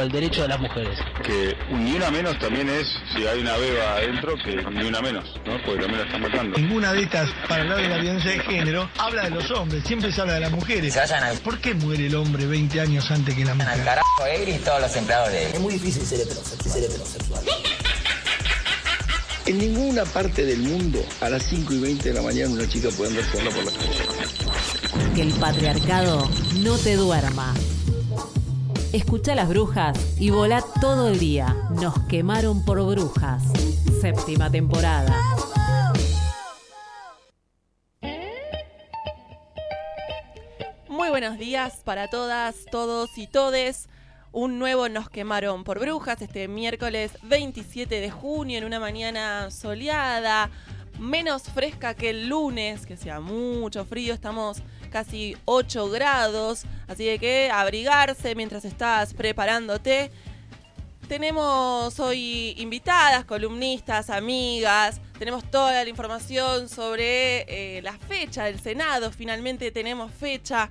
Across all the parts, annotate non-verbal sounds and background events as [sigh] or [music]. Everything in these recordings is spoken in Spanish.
¿Qué pasa con el derecho de las mujeres? Que ni una menos también es, si hay una beba adentro, que ni una menos, ¿no? Porque también la están matando. Ninguna de estas, para hablar de la violencia de género, habla de los hombres, siempre se habla de las mujeres. Se vayan al, ¿Por qué muere el hombre 20 años antes que la al mujer? carajo él y todos los empleados de él. Es muy difícil ser heterosexual. Ser heterosexual. En ninguna parte del mundo a las 5 y 20 de la mañana una chica puede andar sola por la calle. Que el patriarcado no te duerma. Escucha las brujas y volá todo el día. Nos quemaron por brujas. Séptima temporada. Muy buenos días para todas, todos y todes. Un nuevo Nos quemaron por brujas este miércoles 27 de junio en una mañana soleada, menos fresca que el lunes, que sea mucho frío, estamos casi 8 grados, así de que abrigarse mientras estás preparándote. Tenemos hoy invitadas, columnistas, amigas. Tenemos toda la información sobre eh, la fecha del Senado. Finalmente tenemos fecha.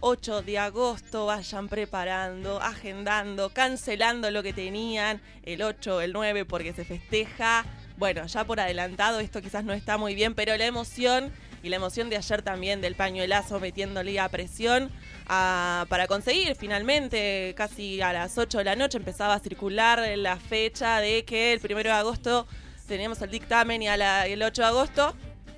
8 de agosto, vayan preparando, agendando, cancelando lo que tenían. El 8, el 9, porque se festeja. Bueno, ya por adelantado, esto quizás no está muy bien, pero la emoción y la emoción de ayer también del pañuelazo metiéndole a presión para conseguir finalmente, casi a las 8 de la noche, empezaba a circular la fecha de que el 1 de agosto teníamos el dictamen y a la- el 8 de agosto.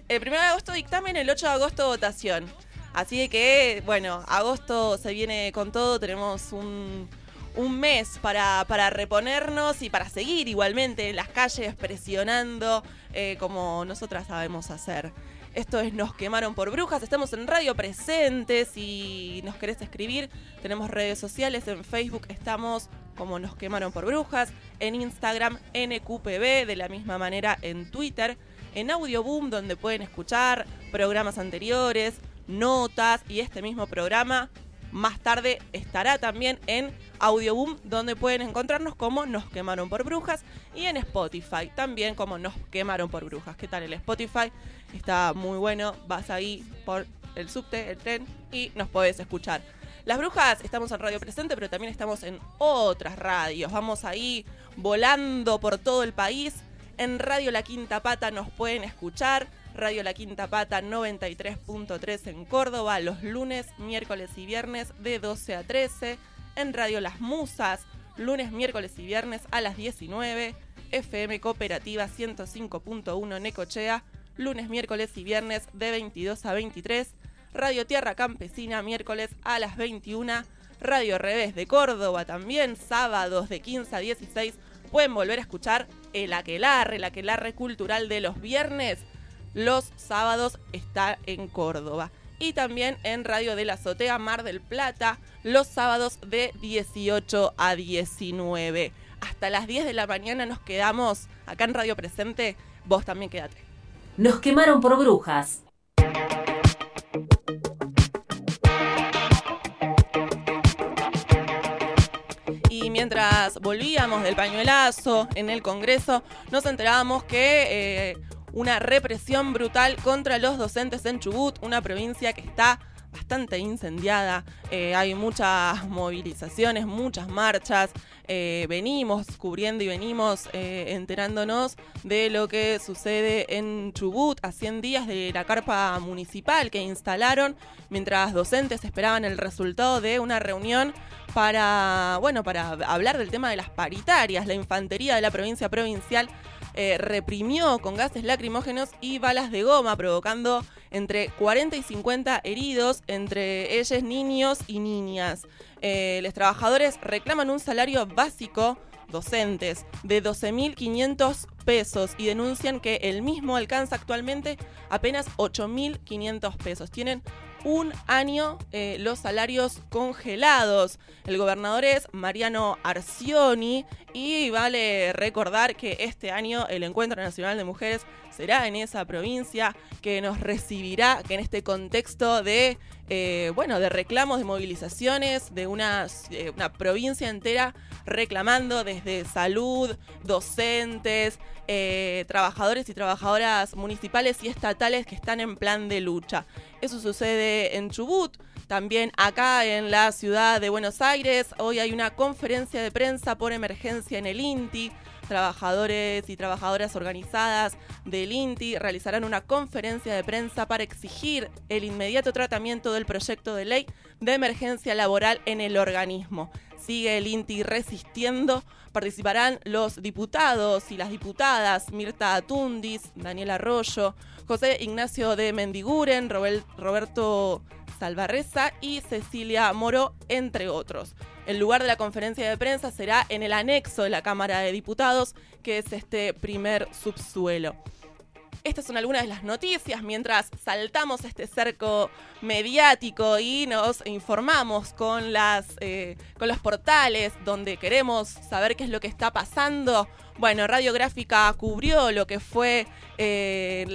El 1 de agosto dictamen, el 8 de agosto votación. Así que, bueno, agosto se viene con todo, tenemos un, un mes para, para reponernos y para seguir igualmente en las calles presionando eh, como nosotras sabemos hacer. Esto es Nos quemaron por brujas, estamos en Radio Presente, si nos querés escribir, tenemos redes sociales, en Facebook estamos como Nos quemaron por brujas, en Instagram NQPB, de la misma manera en Twitter, en Audioboom donde pueden escuchar programas anteriores, notas y este mismo programa más tarde estará también en Audioboom, donde pueden encontrarnos como Nos quemaron por brujas y en Spotify también como Nos quemaron por brujas. ¿Qué tal el Spotify? Está muy bueno, vas ahí por el subte, el tren y nos podés escuchar. Las brujas estamos en Radio Presente, pero también estamos en otras radios. Vamos ahí volando por todo el país. En Radio La Quinta Pata nos pueden escuchar. Radio La Quinta Pata 93.3 en Córdoba los lunes, miércoles y viernes de 12 a 13. En Radio Las Musas, lunes, miércoles y viernes a las 19. FM Cooperativa 105.1 Necochea lunes, miércoles y viernes de 22 a 23. Radio Tierra Campesina, miércoles a las 21. Radio Revés de Córdoba también, sábados de 15 a 16. Pueden volver a escuchar el Aquelarre, el Aquelarre Cultural de los viernes. Los sábados está en Córdoba. Y también en Radio de la Azotea Mar del Plata, los sábados de 18 a 19. Hasta las 10 de la mañana nos quedamos acá en Radio Presente. Vos también quédate. Nos quemaron por brujas. Y mientras volvíamos del pañuelazo en el Congreso, nos enterábamos que eh, una represión brutal contra los docentes en Chubut, una provincia que está bastante incendiada, eh, hay muchas movilizaciones, muchas marchas, eh, venimos cubriendo y venimos eh, enterándonos de lo que sucede en Chubut a 100 días de la carpa municipal que instalaron mientras docentes esperaban el resultado de una reunión para, bueno, para hablar del tema de las paritarias. La infantería de la provincia provincial eh, reprimió con gases lacrimógenos y balas de goma, provocando entre 40 y 50 heridos, entre ellos niños y niñas. Eh, los trabajadores reclaman un salario básico docentes de 12.500 pesos y denuncian que el mismo alcanza actualmente apenas 8.500 pesos. Tienen un año eh, los salarios congelados. El gobernador es Mariano Arcioni y vale recordar que este año el Encuentro Nacional de Mujeres será en esa provincia que nos recibirá, que en este contexto de, eh, bueno, de reclamos, de movilizaciones, de una, eh, provincia entera reclamando desde salud, docentes, eh, trabajadores y trabajadoras municipales y estatales que están en plan de lucha. Eso sucede en Chubut, también acá en la ciudad de Buenos Aires. Hoy hay una conferencia de prensa por emergencia en el INTI. Trabajadores y trabajadoras organizadas del INTI realizarán una conferencia de prensa para exigir el inmediato tratamiento del proyecto de ley de emergencia laboral en el organismo sigue el INTI resistiendo. Participarán los diputados y las diputadas Mirta Atundis, Daniel Arroyo, José Ignacio de Mendiguren, Roberto Salvarreza y Cecilia Moro, entre otros. El lugar de la conferencia de prensa será en el anexo de la Cámara de Diputados, que es este primer subsuelo. Estas son algunas de las noticias mientras saltamos este cerco mediático y nos informamos con, las, eh, con los portales donde queremos saber qué es lo que está pasando. Bueno, Radiográfica cubrió lo que fue eh,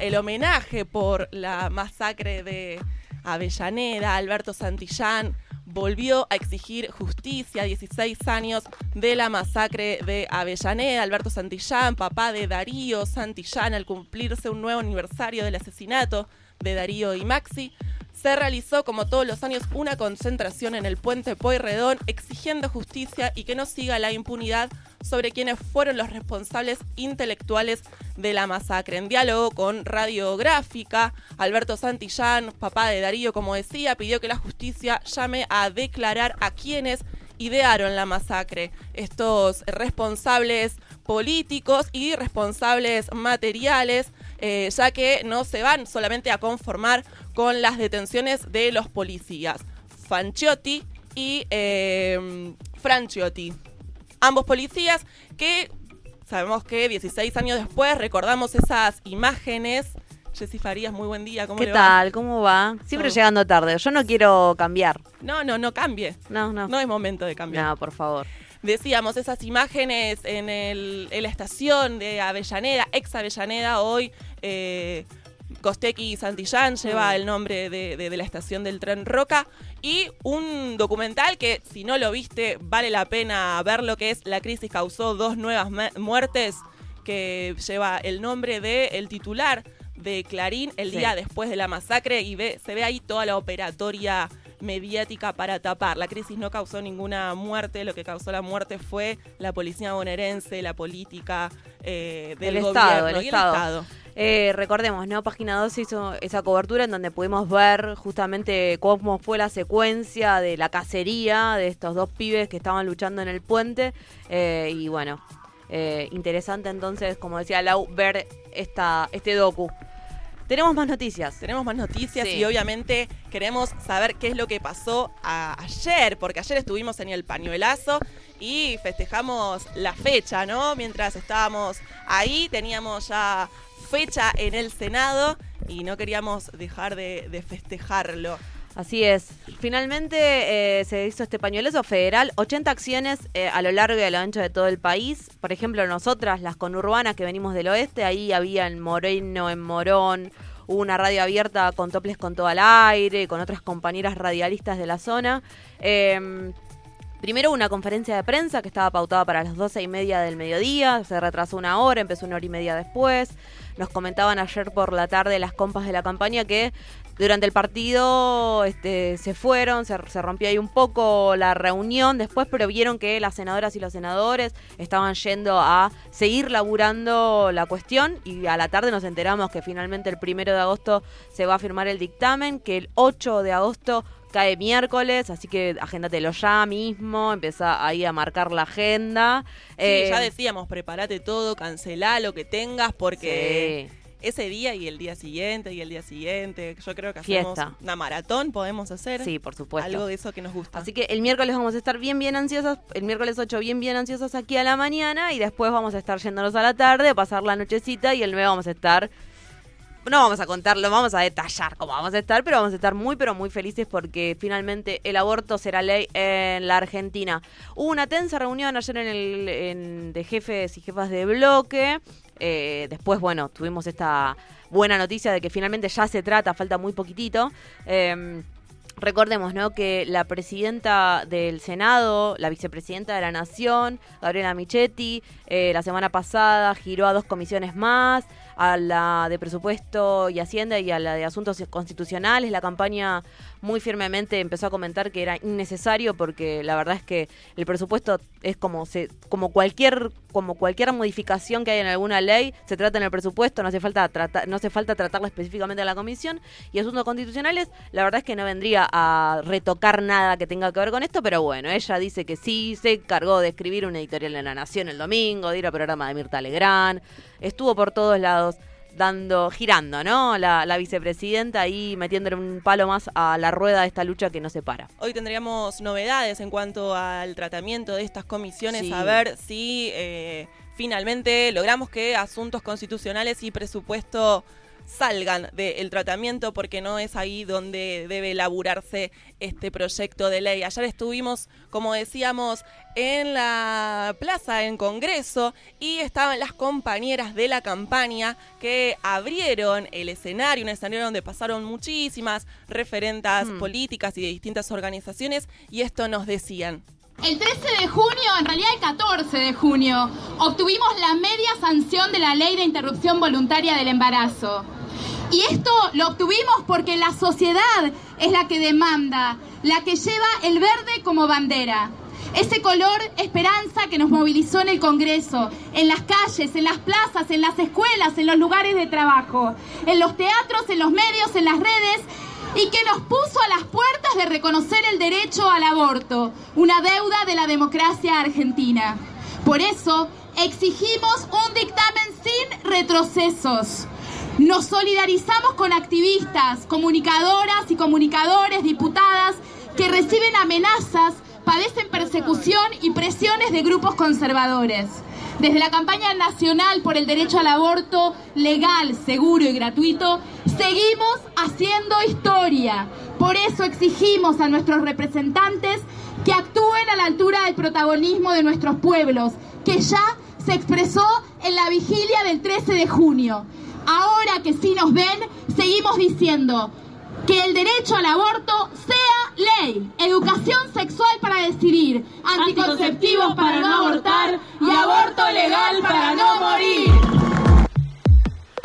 el homenaje por la masacre de Avellaneda, Alberto Santillán volvió a exigir justicia 16 años de la masacre de Avellaneda. Alberto Santillán, papá de Darío Santillán, al cumplirse un nuevo aniversario del asesinato de Darío y Maxi, se realizó como todos los años una concentración en el puente Poirredón exigiendo justicia y que no siga la impunidad sobre quienes fueron los responsables intelectuales de la masacre. En diálogo con Radiográfica, Alberto Santillán, papá de Darío, como decía, pidió que la justicia llame a declarar a quienes idearon la masacre. Estos responsables políticos y responsables materiales, eh, ya que no se van solamente a conformar con las detenciones de los policías. Fanciotti y eh, Franciotti ambos policías que sabemos que 16 años después recordamos esas imágenes. Jessy Farías, muy buen día. ¿Cómo ¿Qué le tal? ¿Cómo va? Siempre llegando tarde. Yo no quiero cambiar. No, no, no cambie. No, no. No es momento de cambiar. No, por favor. Decíamos, esas imágenes en, el, en la estación de Avellaneda, ex Avellaneda, hoy eh, Santillán lleva el nombre de, de- de la estación del tren Roca. Y un documental que, si no lo viste, vale la pena ver lo que es La crisis causó dos nuevas muertes, que lleva el nombre del titular de Clarín el Sí. día después de la masacre y ve, se ve ahí toda la operatoria mediática para tapar. La crisis no causó ninguna muerte, lo que causó la muerte fue la policía bonaerense, la política eh, del El gobierno Estado, el y Estado. Eh, recordemos, ¿no? Página 12 hizo esa cobertura en donde pudimos ver justamente cómo fue la secuencia de la cacería de estos dos pibes que estaban luchando en el puente. Eh, y bueno, interesante entonces, como decía Lau, ver esta, este docu. Tenemos más noticias. Tenemos más noticias Sí. y obviamente queremos saber qué es lo que pasó a- ayer, porque ayer estuvimos en el pañuelazo y festejamos la fecha, ¿no? Mientras estábamos ahí teníamos ya fecha en el Senado y no queríamos dejar de, de festejarlo. Así es. Finalmente eh, se hizo este pañuelazo federal, 80 acciones eh, a lo largo y a lo ancho de todo el país. Por ejemplo, nosotras, las conurbanas que venimos del oeste, ahí había en Moreno, en Morón, una radio abierta con toples con todo al aire, con otras compañeras radialistas de la zona. Eh, Primero una conferencia de prensa que estaba pautada para las doce y media del mediodía, se retrasó una hora, empezó una hora y media después. Nos comentaban ayer por la tarde las compas de la campaña que durante el partido este, se fueron, se, se rompió ahí un poco la reunión después, pero vieron que las senadoras y los senadores estaban yendo a seguir laburando la cuestión y a la tarde nos enteramos que finalmente el primero de agosto se va a firmar el dictamen, que el 8 de agosto cae miércoles, así que agéndatelo ya mismo, empieza ahí a marcar la agenda. Sí, Eh, ya decíamos, prepárate todo, cancelá lo que tengas porque sí. Ese día y el día siguiente y el día siguiente, yo creo que hacemos Fiesta. una maratón, podemos hacer. Sí, por supuesto. Algo de eso que nos gusta. Así que el miércoles vamos a estar bien, bien ansiosos. El miércoles 8 bien, bien ansiosos aquí a la mañana. Y después vamos a estar yéndonos a la tarde, a pasar la nochecita. Y el mes vamos a estar. No vamos a contarlo, vamos a detallar cómo vamos a estar, pero vamos a estar muy, pero muy felices porque finalmente el aborto será ley en la Argentina. Hubo una tensa reunión ayer en el de jefes y jefas de bloque. Eh, después, bueno, tuvimos esta buena noticia de que finalmente ya se trata, falta muy poquitito. Em, Recordemos, ¿no? Que la presidenta del Senado, la vicepresidenta de la Nación, Gabriela Michetti, eh, la semana pasada giró a dos comisiones más, a la de presupuesto y Hacienda y a la de asuntos constitucionales. La campaña muy firmemente empezó a comentar que era innecesario porque la verdad es que el presupuesto es como se, como cualquier como cualquier modificación que hay en alguna ley se trata en el presupuesto no hace falta tratar no hace falta tratarla específicamente en la comisión. Y asuntos constitucionales la verdad es que no vendría a retocar nada que tenga que ver con esto pero bueno ella dice que sí se encargó de escribir una editorial en la Nación el domingo de ir al programa de Mirta Legrand estuvo por todos lados dando, girando, ¿no? La, la vicepresidenta ahí metiéndole un palo más a la rueda de esta lucha que no se para. Hoy tendríamos novedades en cuanto al tratamiento de estas comisiones, Sí. a ver si eh, finalmente logramos que asuntos constitucionales y presupuesto salgan del tratamiento porque no es ahí donde debe elaborarse este proyecto de ley. Ayer estuvimos, como decíamos, en la plaza, en Congreso, y estaban las compañeras de la campaña que abrieron el escenario, un escenario donde pasaron muchísimas referentas Hmm. políticas y de distintas organizaciones, y esto nos decían. El 13 de junio, en realidad el 14 de junio, obtuvimos la media sanción de la ley de interrupción voluntaria del embarazo. Y esto lo obtuvimos porque la sociedad es la que demanda, la que lleva el verde como bandera. Ese color esperanza que nos movilizó en el Congreso, en las calles, en las plazas, en las escuelas, en los lugares de trabajo, en los teatros, en los medios, en las redes y que nos puso a las puertas de reconocer el derecho al aborto, una deuda de la democracia argentina. Por eso exigimos un dictamen sin retrocesos. Nos solidarizamos con activistas, comunicadoras y comunicadores, diputadas que reciben amenazas, padecen persecución y presiones de grupos conservadores. Desde la campaña nacional por el derecho al aborto legal, seguro y gratuito, seguimos haciendo historia. Por eso exigimos a nuestros representantes que actúen a la altura del protagonismo de nuestros pueblos, que ya se expresó en la vigilia del 13 de junio. Ahora que sí nos ven, seguimos diciendo que el derecho al aborto sea ley, educación sexual para decidir, anticonceptivos para no abortar y aborto legal para no morir.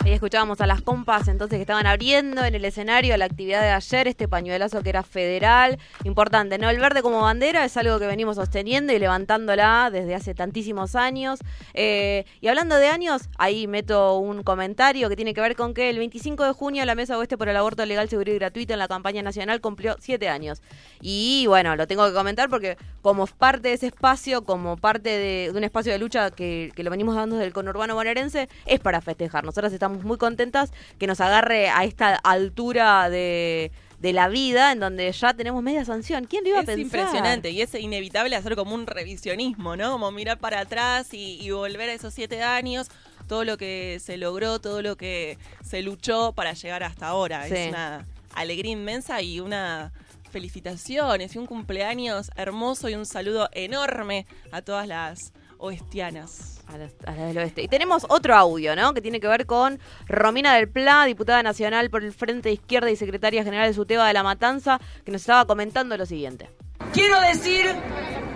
Ahí escuchábamos a las compas entonces que estaban abriendo en el escenario la actividad de ayer, este pañuelazo que era federal, importante, ¿no? El verde como bandera es algo que venimos sosteniendo y levantándola desde hace tantísimos años. Eh, y hablando de años, ahí meto un comentario que tiene que ver con que el 25 de junio la Mesa Oeste por el Aborto Legal, Seguro y Gratuito en la campaña nacional cumplió siete años. Y bueno, lo tengo que comentar porque como parte de ese espacio, como parte de, un espacio de lucha que, lo venimos dando desde el conurbano bonaerense, es para festejar. Nosotros estamos muy contentas que nos agarre a esta altura de, de la vida en donde ya tenemos media sanción. ¿Quién lo iba a Es pensar? impresionante y es inevitable hacer como un revisionismo, ¿no? Como mirar para atrás y, y volver a esos siete años, todo lo que se logró, todo lo que se luchó para llegar hasta ahora. Sí. Es una alegría inmensa y una felicitaciones y un cumpleaños hermoso y un saludo enorme a todas las oestianas. A las, a las del oeste. Y tenemos otro audio, ¿no? Que tiene que ver con Romina del Pla, diputada nacional por el Frente de Izquierda y secretaria general de Suteba de la Matanza, que nos estaba comentando lo siguiente. Quiero decir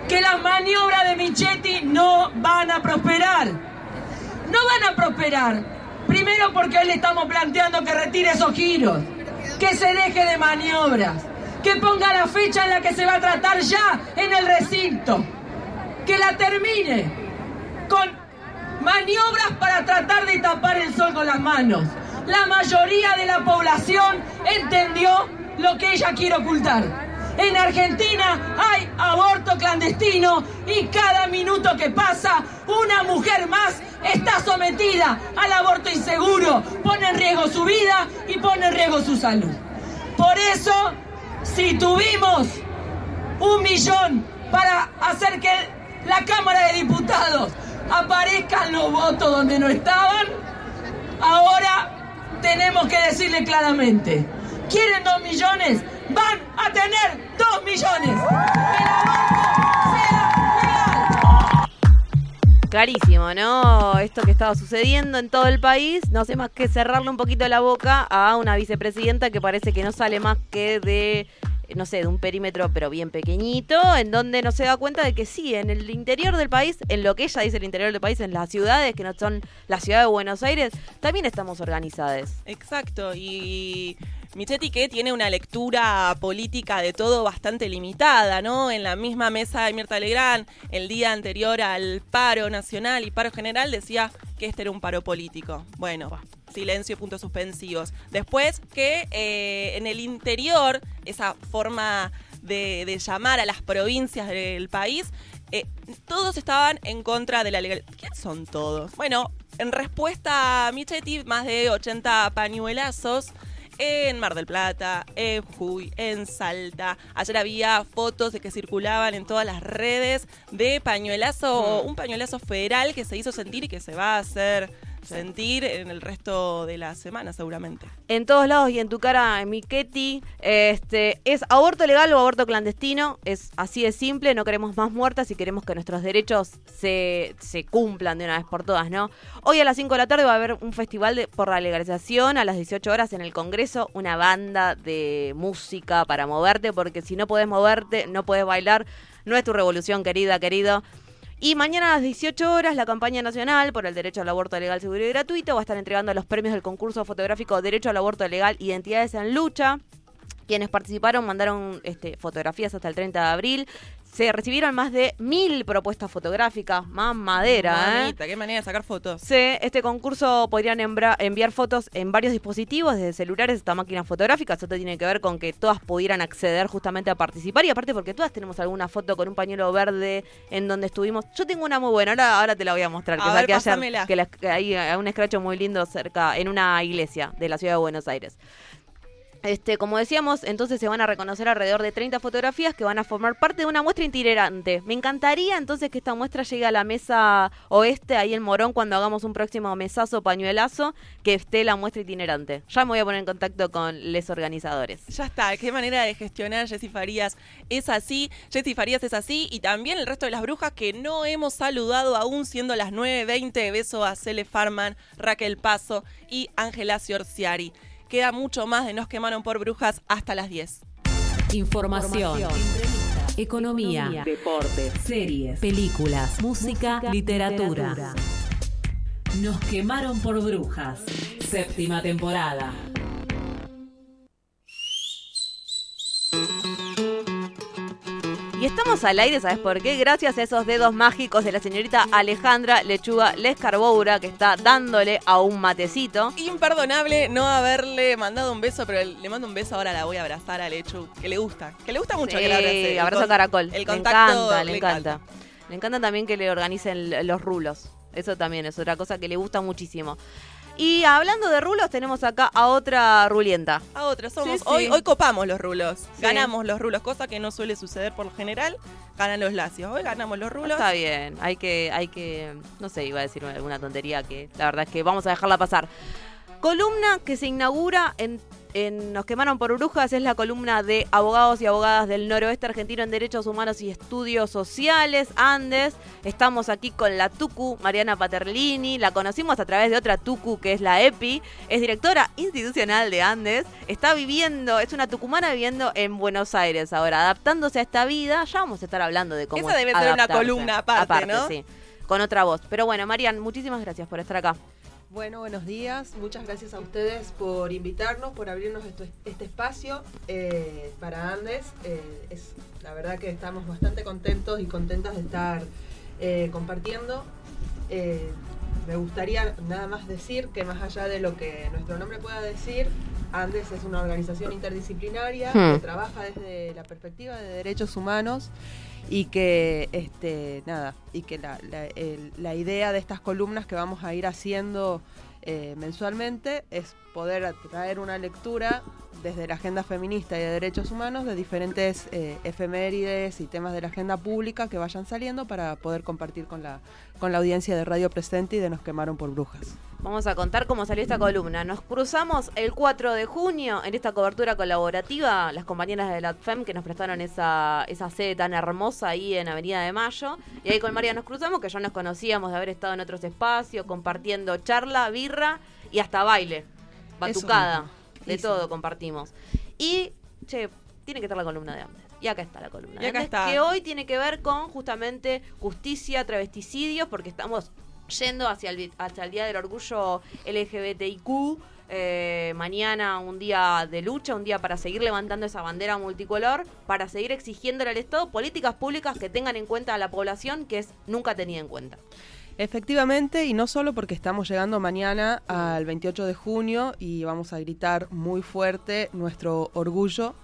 que las maniobras de Michetti no van a prosperar. No van a prosperar. Primero porque hoy le estamos planteando que retire esos giros, que se deje de maniobras, que ponga la fecha en la que se va a tratar ya en el recinto, que la termine con maniobras para tratar de tapar el sol con las manos. La mayoría de la población entendió lo que ella quiere ocultar. En Argentina hay aborto clandestino y cada minuto que pasa una mujer más está sometida al aborto inseguro, pone en riesgo su vida y pone en riesgo su salud. Por eso, si tuvimos un millón para hacer que la Cámara de Diputados aparezcan los votos donde no estaban, ahora tenemos que decirle claramente, ¿quieren dos millones? Van a tener dos millones. Clarísimo, ¿no? Esto que estaba sucediendo en todo el país, no hace más que cerrarle un poquito la boca a una vicepresidenta que parece que no sale más que de, no sé, de un perímetro pero bien pequeñito, en donde no se da cuenta de que sí, en el interior del país, en lo que ella dice el interior del país, en las ciudades, que no son la ciudad de Buenos Aires, también estamos organizadas. Exacto, y Michetti que tiene una lectura política de todo bastante limitada, ¿no? En la misma mesa de Mirta Legrand, el día anterior al paro nacional y paro general, decía que este era un paro político. Bueno, silencio, puntos suspensivos. Después que eh, en el interior, esa forma de, de llamar a las provincias del país, eh, todos estaban en contra de la legalidad. ¿Quién son todos? Bueno, en respuesta a Michetti, más de 80 pañuelazos en Mar del Plata, en Jujuy, en Salta. Ayer había fotos de que circulaban en todas las redes de pañuelazo, un pañuelazo federal que se hizo sentir y que se va a hacer sentir en el resto de la semana seguramente. En todos lados y en tu cara, Miquetti, este, ¿es aborto legal o aborto clandestino? Es así de simple, no queremos más muertas y queremos que nuestros derechos se, se cumplan de una vez por todas, ¿no? Hoy a las 5 de la tarde va a haber un festival de, por la legalización, a las 18 horas en el Congreso, una banda de música para moverte, porque si no podés moverte, no podés bailar, no es tu revolución, querida, querido. Y mañana a las 18 horas, la campaña nacional por el derecho al aborto legal, seguro y gratuito va a estar entregando los premios del concurso fotográfico Derecho al Aborto Legal, Identidades en Lucha. Quienes participaron mandaron este, fotografías hasta el 30 de abril. Se recibieron más de mil propuestas fotográficas, más madera, ¿eh? Mamita, qué manera de sacar fotos. Sí, este concurso podrían enviar fotos en varios dispositivos, desde celulares hasta máquinas fotográficas. Esto tiene que ver con que todas pudieran acceder justamente a participar. Y aparte porque todas tenemos alguna foto con un pañuelo verde en donde estuvimos. Yo tengo una muy buena, ahora, ahora te la voy a mostrar. A que ver, ayer, que la- que hay eh, un escracho muy lindo cerca, en una iglesia de la ciudad de Buenos Aires. Este, como decíamos, entonces se van a reconocer alrededor de 30 fotografías que van a formar parte de una muestra itinerante. Me encantaría entonces que esta muestra llegue a la mesa oeste, ahí en Morón, cuando hagamos un próximo mesazo pañuelazo, que esté la muestra itinerante. Ya me voy a poner en contacto con les organizadores. Ya está, qué manera de gestionar Jessy Farías es así, Jessy Farías es así y también el resto de las brujas que no hemos saludado aún siendo las 9.20, beso a Cele Farman, Raquel Paso y Ángela Ciorciari. Queda mucho más de Nos quemaron por brujas hasta las 10. Información, economía, deportes, series, películas, música, literatura. Nos quemaron por brujas. Séptima temporada. Y estamos al aire, ¿sabes por qué? Gracias a esos dedos mágicos de la señorita Alejandra Lechuga Lescarboura, que está dándole a un matecito. Imperdonable no haberle mandado un beso, pero le mando un beso ahora, la voy a abrazar a Lechu, que le gusta, que le gusta mucho que le abrace. Abrazo con- caracol. El le contacto encanta, le encanta. Le encanta también que le organicen los rulos. Eso también es otra cosa que le gusta muchísimo. Y hablando de rulos, tenemos acá a otra rulienta. A otra, somos. Sí, sí. Hoy, hoy copamos los rulos. Sí. Ganamos los rulos, cosa que no suele suceder por lo general. Ganan los lacios. Hoy ganamos los rulos. Está bien, hay que, hay que, no sé, iba a decir alguna tontería que la verdad es que vamos a dejarla pasar. Columna que se inaugura en, en Nos quemaron por brujas es la columna de abogados y abogadas del noroeste argentino en derechos humanos y estudios sociales, Andes. Estamos aquí con la Tucu, Mariana Paterlini, la conocimos a través de otra Tucu que es la EPI, es directora institucional de Andes, está viviendo, es una tucumana viviendo en Buenos Aires ahora, adaptándose a esta vida, ya vamos a estar hablando de cómo Esa debe ser una columna aparte, ¿no? sí, con otra voz. Pero bueno, Marian, muchísimas gracias por estar acá. Bueno, buenos días. Muchas gracias a ustedes por invitarnos, por abrirnos este espacio eh, para Andes. Eh, es, la verdad que estamos bastante contentos y contentas de estar eh, compartiendo. Me gustaría nada más decir que más allá de lo que nuestro nombre pueda decir, Andes es una organización interdisciplinaria Hmm. que trabaja desde la perspectiva de derechos humanos y que este nada y que la, la- el- la idea de estas columnas que vamos a ir haciendo eh, mensualmente es poder traer una lectura desde la agenda feminista y de derechos humanos de diferentes eh, efemérides y temas de la agenda pública que vayan saliendo para poder compartir con la con la audiencia de Radio Presente y de Nos quemaron por brujas. Vamos a contar cómo salió esta columna. Nos cruzamos el 4 de junio en esta cobertura colaborativa, las compañeras de la ATFEM que nos prestaron esa, esa sede tan hermosa ahí en Avenida de Mayo. Y ahí con María nos cruzamos, que ya nos conocíamos de haber estado en otros espacios, compartiendo charla, birra y hasta baile, batucada, mismo. De Eso. todo compartimos. Y, che, tiene que estar la columna de Andes. Y acá está la columna de Y acá Andes, está. que hoy tiene que ver con justamente justicia, travesticidios, porque estamos yendo hacia el, hacia el Día del Orgullo LGBTIQ. eh, mañana un día de lucha, un día para seguir levantando esa bandera multicolor, para seguir exigiéndole al Estado políticas públicas que tengan en cuenta a la población que es nunca tenida en cuenta. Efectivamente, y no solo porque estamos llegando mañana al 28 de junio y vamos a gritar muy fuerte nuestro orgullo,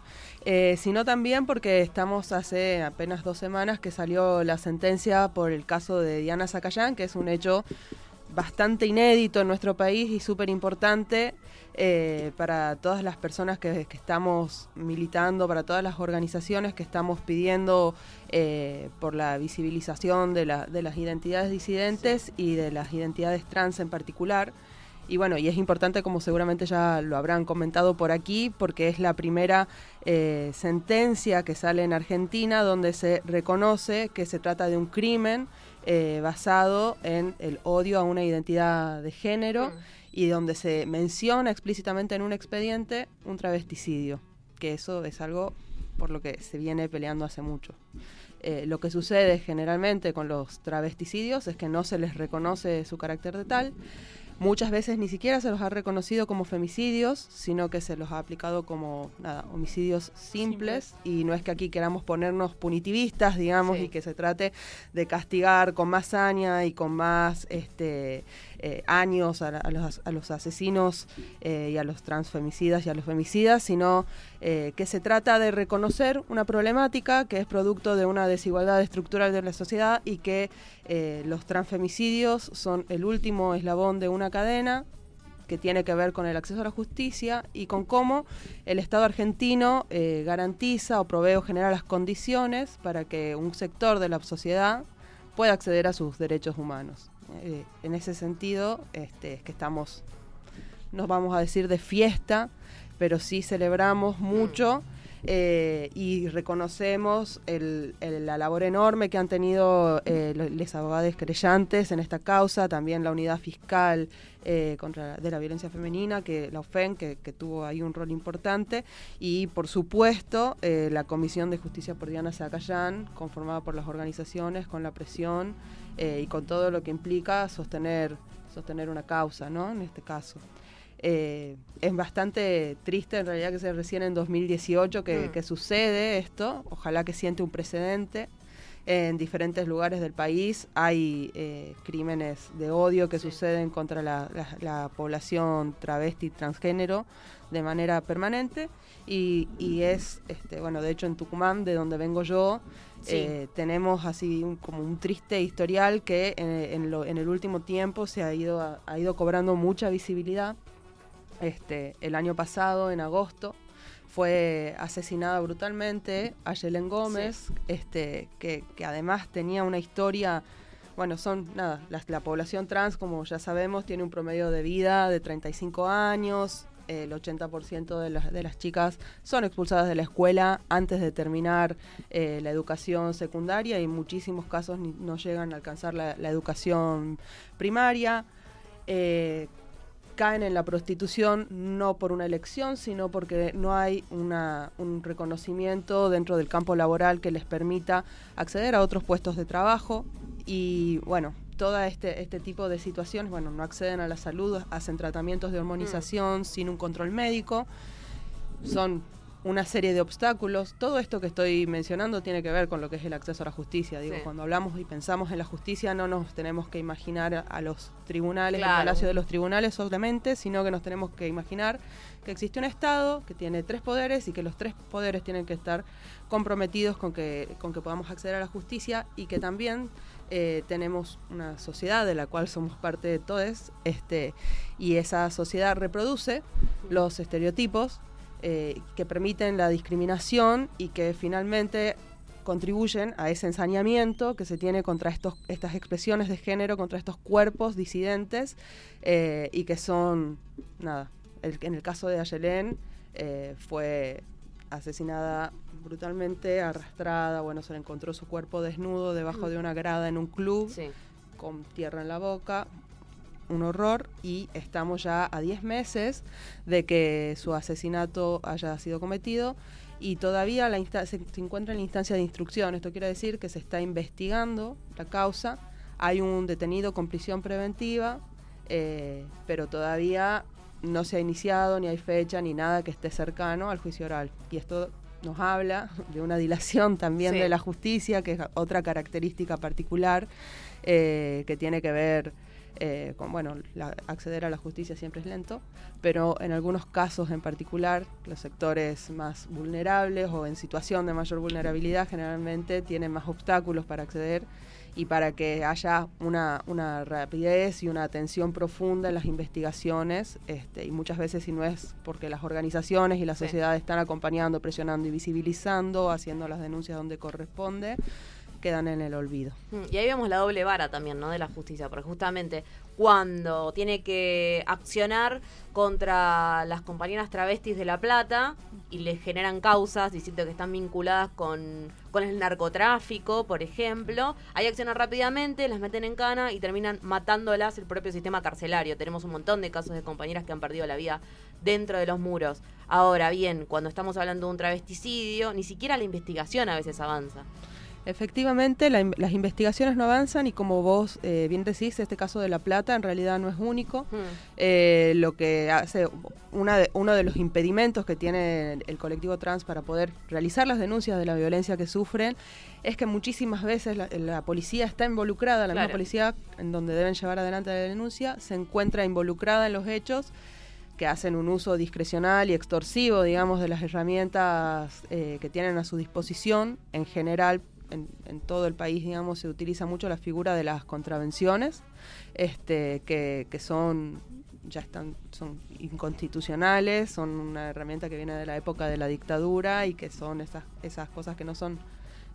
eh, sino también porque estamos hace apenas dos semanas que salió la sentencia por el caso de Diana Zacayán, que es un hecho bastante inédito en nuestro país y súper importante eh, para todas las personas que, que estamos militando, para todas las organizaciones que estamos pidiendo eh, por la visibilización de, la- de las identidades disidentes y de las identidades trans en particular. Y bueno, y es importante, como seguramente ya lo habrán comentado por aquí, porque es la primera eh, sentencia que sale en Argentina donde se reconoce que se trata de un crimen eh, basado en el odio a una identidad de género y donde se menciona explícitamente en un expediente un travesticidio, que eso es algo por lo que se viene peleando hace mucho. Eh, lo que sucede generalmente con los travesticidios es que no se les reconoce su carácter de tal. Muchas veces ni siquiera se los ha reconocido como femicidios, sino que se los ha aplicado como nada, homicidios simples. Y no es que aquí queramos ponernos punitivistas, digamos, y que se trate de castigar con más saña y con más este, eh, años a, los, asesinos eh, y a los transfemicidas y a los femicidas, sino eh, que se trata de reconocer una problemática que es producto de una desigualdad estructural de la sociedad y que los transfemicidios son el último eslabón de una cadena que tiene que ver con el acceso a la justicia y con cómo el Estado argentino garantiza o provee o genera las condiciones para que un sector de la sociedad pueda acceder a sus derechos humanos. Eh, en ese sentido, este, es que estamos, nos vamos a decir de fiesta, pero sí celebramos mucho eh, y reconocemos la labor enorme que han tenido eh, lo- los abogados creyentes en esta causa, también la unidad fiscal eh, contra de la violencia femenina, que la OFEN, que, tuvo ahí un rol importante, y por supuesto la Comisión de Justicia por Diana Zacayán, conformada por las organizaciones, con la presión eh, y con todo lo que implica sostener, sostener una causa, ¿no? En este caso. Eh, es bastante triste en realidad que sea recién en 2018 que, Mm. que sucede esto, ojalá que siente un precedente. en diferentes lugares del país hay eh, crímenes de odio que suceden contra la, la- la población travesti transgénero de manera permanente y, y es, este, bueno, de hecho en Tucumán, de donde vengo yo, Sí. eh, tenemos así un- como un triste historial que eh, en, lo- en el último tiempo se ha ido, ha ido cobrando mucha visibilidad. Este, el año pasado, en agosto, fue asesinada brutalmente Ayelen Gómez, este, que, que además tenía una historia, bueno, son nada, la, la población trans, como ya sabemos, tiene un promedio de vida de 35 años, el 80% de las, de las chicas son expulsadas de la escuela antes de terminar eh, la educación secundaria y en muchísimos casos no llegan a alcanzar la, educación primaria. Eh, caen en la prostitución no por una elección, sino porque no hay un reconocimiento dentro del campo laboral que les permita acceder a otros puestos de trabajo y bueno, todo este, este tipo de situaciones, bueno, no acceden a la salud, hacen tratamientos de hormonización sin un control médico, son una serie de obstáculos. Todo esto que estoy mencionando tiene que ver con lo que es el acceso a la justicia. Digo, Sí. cuando hablamos y pensamos en la justicia, no nos tenemos que imaginar a- a los tribunales, Claro. el palacio de los tribunales solamente, sino que nos tenemos que imaginar que existe un Estado que tiene tres poderes y que los tres poderes tienen que estar comprometidos con que, con que podamos acceder a la justicia y que también eh, tenemos una sociedad de la cual somos parte de todos, este, y esa sociedad reproduce los estereotipos eh, que permiten la discriminación y que finalmente contribuyen a ese ensañamiento que se tiene contra estos, estas expresiones de género, contra estos cuerpos disidentes eh, y que son, nada, en el caso de Ayelén eh, fue asesinada brutalmente, arrastrada, bueno, se le encontró su cuerpo desnudo debajo de una grada en un club, con tierra en la boca, un horror, y estamos ya a 10 meses de que su asesinato haya sido cometido y todavía la insta- se, se encuentra en la instancia de instrucción. Esto quiere decir que se está investigando la causa, hay un detenido con prisión preventiva, eh, pero todavía no se ha iniciado, ni hay fecha, ni nada que esté cercano al juicio oral. Y esto nos habla de una dilación también Sí. de la justicia, que es otra característica particular eh, que tiene que ver eh, con, bueno, la- acceder a la justicia siempre es lento, pero en algunos casos en particular, los sectores más vulnerables o en situación de mayor vulnerabilidad generalmente tienen más obstáculos para acceder y para que haya una, una rapidez y una atención profunda en las investigaciones, este, y muchas veces si no es porque las organizaciones y la Sí. sociedad están acompañando, presionando y visibilizando, haciendo las denuncias donde corresponde, quedan en el olvido. Mm, Y ahí vemos la doble vara también, ¿no? De la justicia, porque justamente cuando tiene que accionar contra las compañeras travestis de La Plata y les generan causas diciendo que están vinculadas con, con el narcotráfico, por ejemplo, ahí accionan rápidamente, las meten en cana y terminan matándolas el propio sistema carcelario. Tenemos un montón de casos de compañeras que han perdido la vida dentro de los muros. Ahora bien, cuando estamos hablando de un travesticidio, ni siquiera la investigación a veces avanza. Efectivamente, la las investigaciones no avanzan y como vos eh, bien decís, este caso de La Plata en realidad no es único. Eh, lo que hace una de- uno de los impedimentos que tiene el, el colectivo trans para poder realizar las denuncias de la violencia que sufren es que muchísimas veces la, la policía está involucrada, la Claro. misma policía en donde deben llevar adelante la denuncia, se encuentra involucrada en los hechos que hacen un uso discrecional y extorsivo, digamos, de las herramientas eh, que tienen a su disposición. En general, en, en todo el país, digamos, se utiliza mucho la figura de las contravenciones, este, que, son ya están son inconstitucionales, son una herramienta que viene de la época de la dictadura y que son esas esas cosas que no son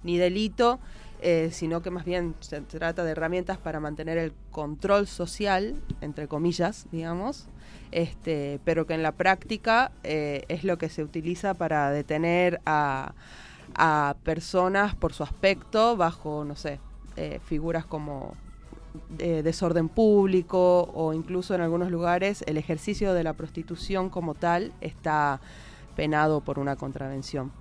ni delito, eh, sino que más bien se trata de herramientas para mantener el control social, entre comillas, digamos, este, pero que en la práctica eh, es lo que se utiliza para detener a, a personas por su aspecto bajo, no sé, eh, figuras como eh, desorden público o incluso en algunos lugares el ejercicio de la prostitución como tal está penado por una contravención.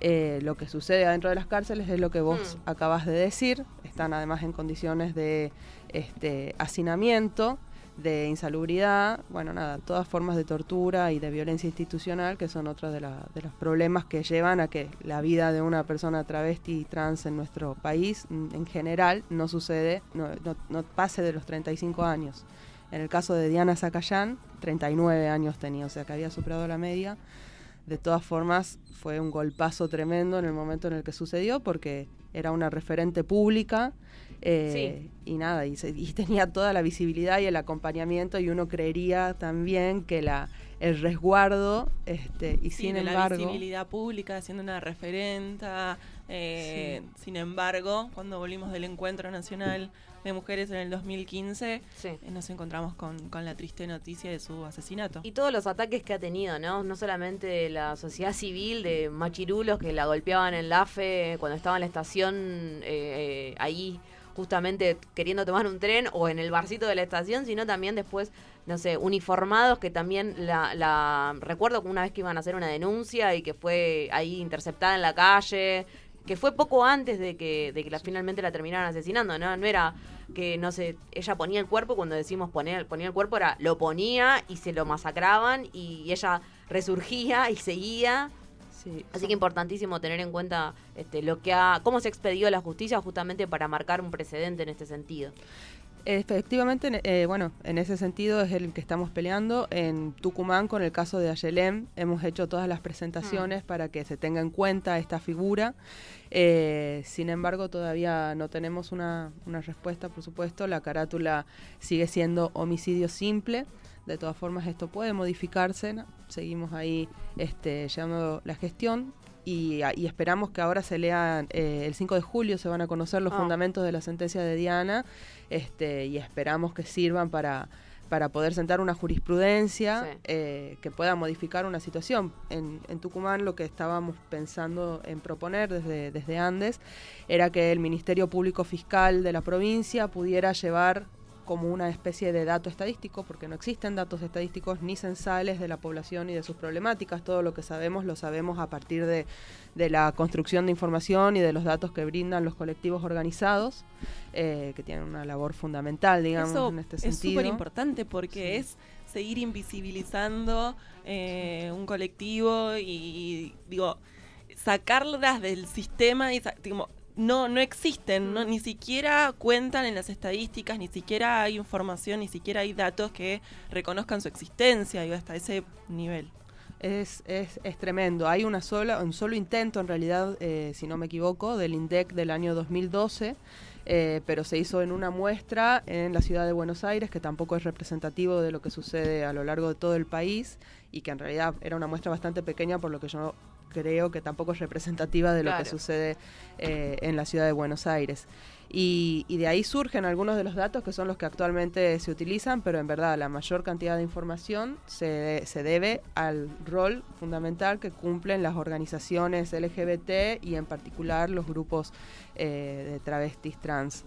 Eh, lo que sucede adentro de las cárceles es lo que vos acabas de decir, están además en condiciones de este, hacinamiento de insalubridad, bueno, nada, todas formas de tortura y de violencia institucional, que son otros de, la- de los problemas que llevan a que la vida de una persona travesti y trans en nuestro país, mm, en general, no sucede, no, no- no pase de los 35 años. En el caso de Diana Zacayán, 39 años tenía, o sea que había superado la media. De todas formas, fue un golpazo tremendo en el momento en el que sucedió, porque era una referente pública eh, y nada, y, se- y tenía toda la visibilidad y el acompañamiento, y uno creería también que la el resguardo, este, y Sí, sin de la embargo, visibilidad pública, siendo una referenta. eh, Sin embargo, cuando volvimos del Encuentro Nacional de Mujeres en el 2015, eh, nos encontramos con, con la triste noticia de su asesinato. Y todos los ataques que ha tenido, ¿no? No solamente de la sociedad civil, de machirulos que la golpeaban en la AFE cuando estaba en la estación eh, eh, ahí justamente queriendo tomar un tren o en el barcito de la estación, sino también después, no sé, uniformados que también la, la recuerdo que una vez que iban a hacer una denuncia y que fue ahí interceptada en la calle, que fue poco antes de que, de que la, finalmente la terminaran asesinando, ¿no? No era que, no sé, ella ponía el cuerpo, cuando decimos poner, ponía el cuerpo era, lo ponía y se lo masacraban y ella resurgía y seguía. Así que importantísimo tener en cuenta este, lo que ha, cómo se expedió la justicia justamente para marcar un precedente en este sentido. Efectivamente, eh, bueno, en ese sentido es el que estamos peleando. En Tucumán, con el caso de Ayelem, hemos hecho todas las presentaciones para que se tenga en cuenta esta figura. Eh, sin embargo, todavía no tenemos una, una respuesta, por supuesto. La carátula sigue siendo homicidio simple. De todas formas, esto puede modificarse. ¿no? Seguimos ahí este, llevando la gestión y, y esperamos que ahora se lean, eh, el 5 de julio se van a conocer los Ah. fundamentos de la sentencia de Diana este, y esperamos que sirvan para, para poder sentar una jurisprudencia Sí. eh, que pueda modificar una situación. En, en Tucumán lo que estábamos pensando en proponer desde, desde Andes era que el Ministerio Público Fiscal de la provincia pudiera llevar como una especie de dato estadístico, porque no existen datos estadísticos ni censales de la población y de sus problemáticas. Todo lo que sabemos lo sabemos a partir de, de la construcción de información y de los datos que brindan los colectivos organizados, eh, que tienen una labor fundamental, digamos, Eso en este es sentido. súper importante porque es seguir invisibilizando eh, un colectivo y, digo, sacarlas del sistema y digo, no, no existen, no, ni siquiera cuentan en las estadísticas, ni siquiera hay información, ni siquiera hay datos que reconozcan su existencia, digo, hasta ese nivel. Es, es, es tremendo. Hay una sola, un solo intento, en realidad, eh, si no me equivoco, del INDEC del año 2012, eh, pero se hizo en una muestra en la ciudad de Buenos Aires, que tampoco es representativo de lo que sucede a lo largo de todo el país, y que en realidad era una muestra bastante pequeña, por lo que yo creo que tampoco es representativa de lo Claro. que sucede eh, en la ciudad de Buenos Aires. Y, y de ahí surgen algunos de los datos que son los que actualmente se utilizan, pero en verdad la mayor cantidad de información se, se debe al rol fundamental que cumplen las organizaciones LGBT y en particular los grupos eh, de travestis trans.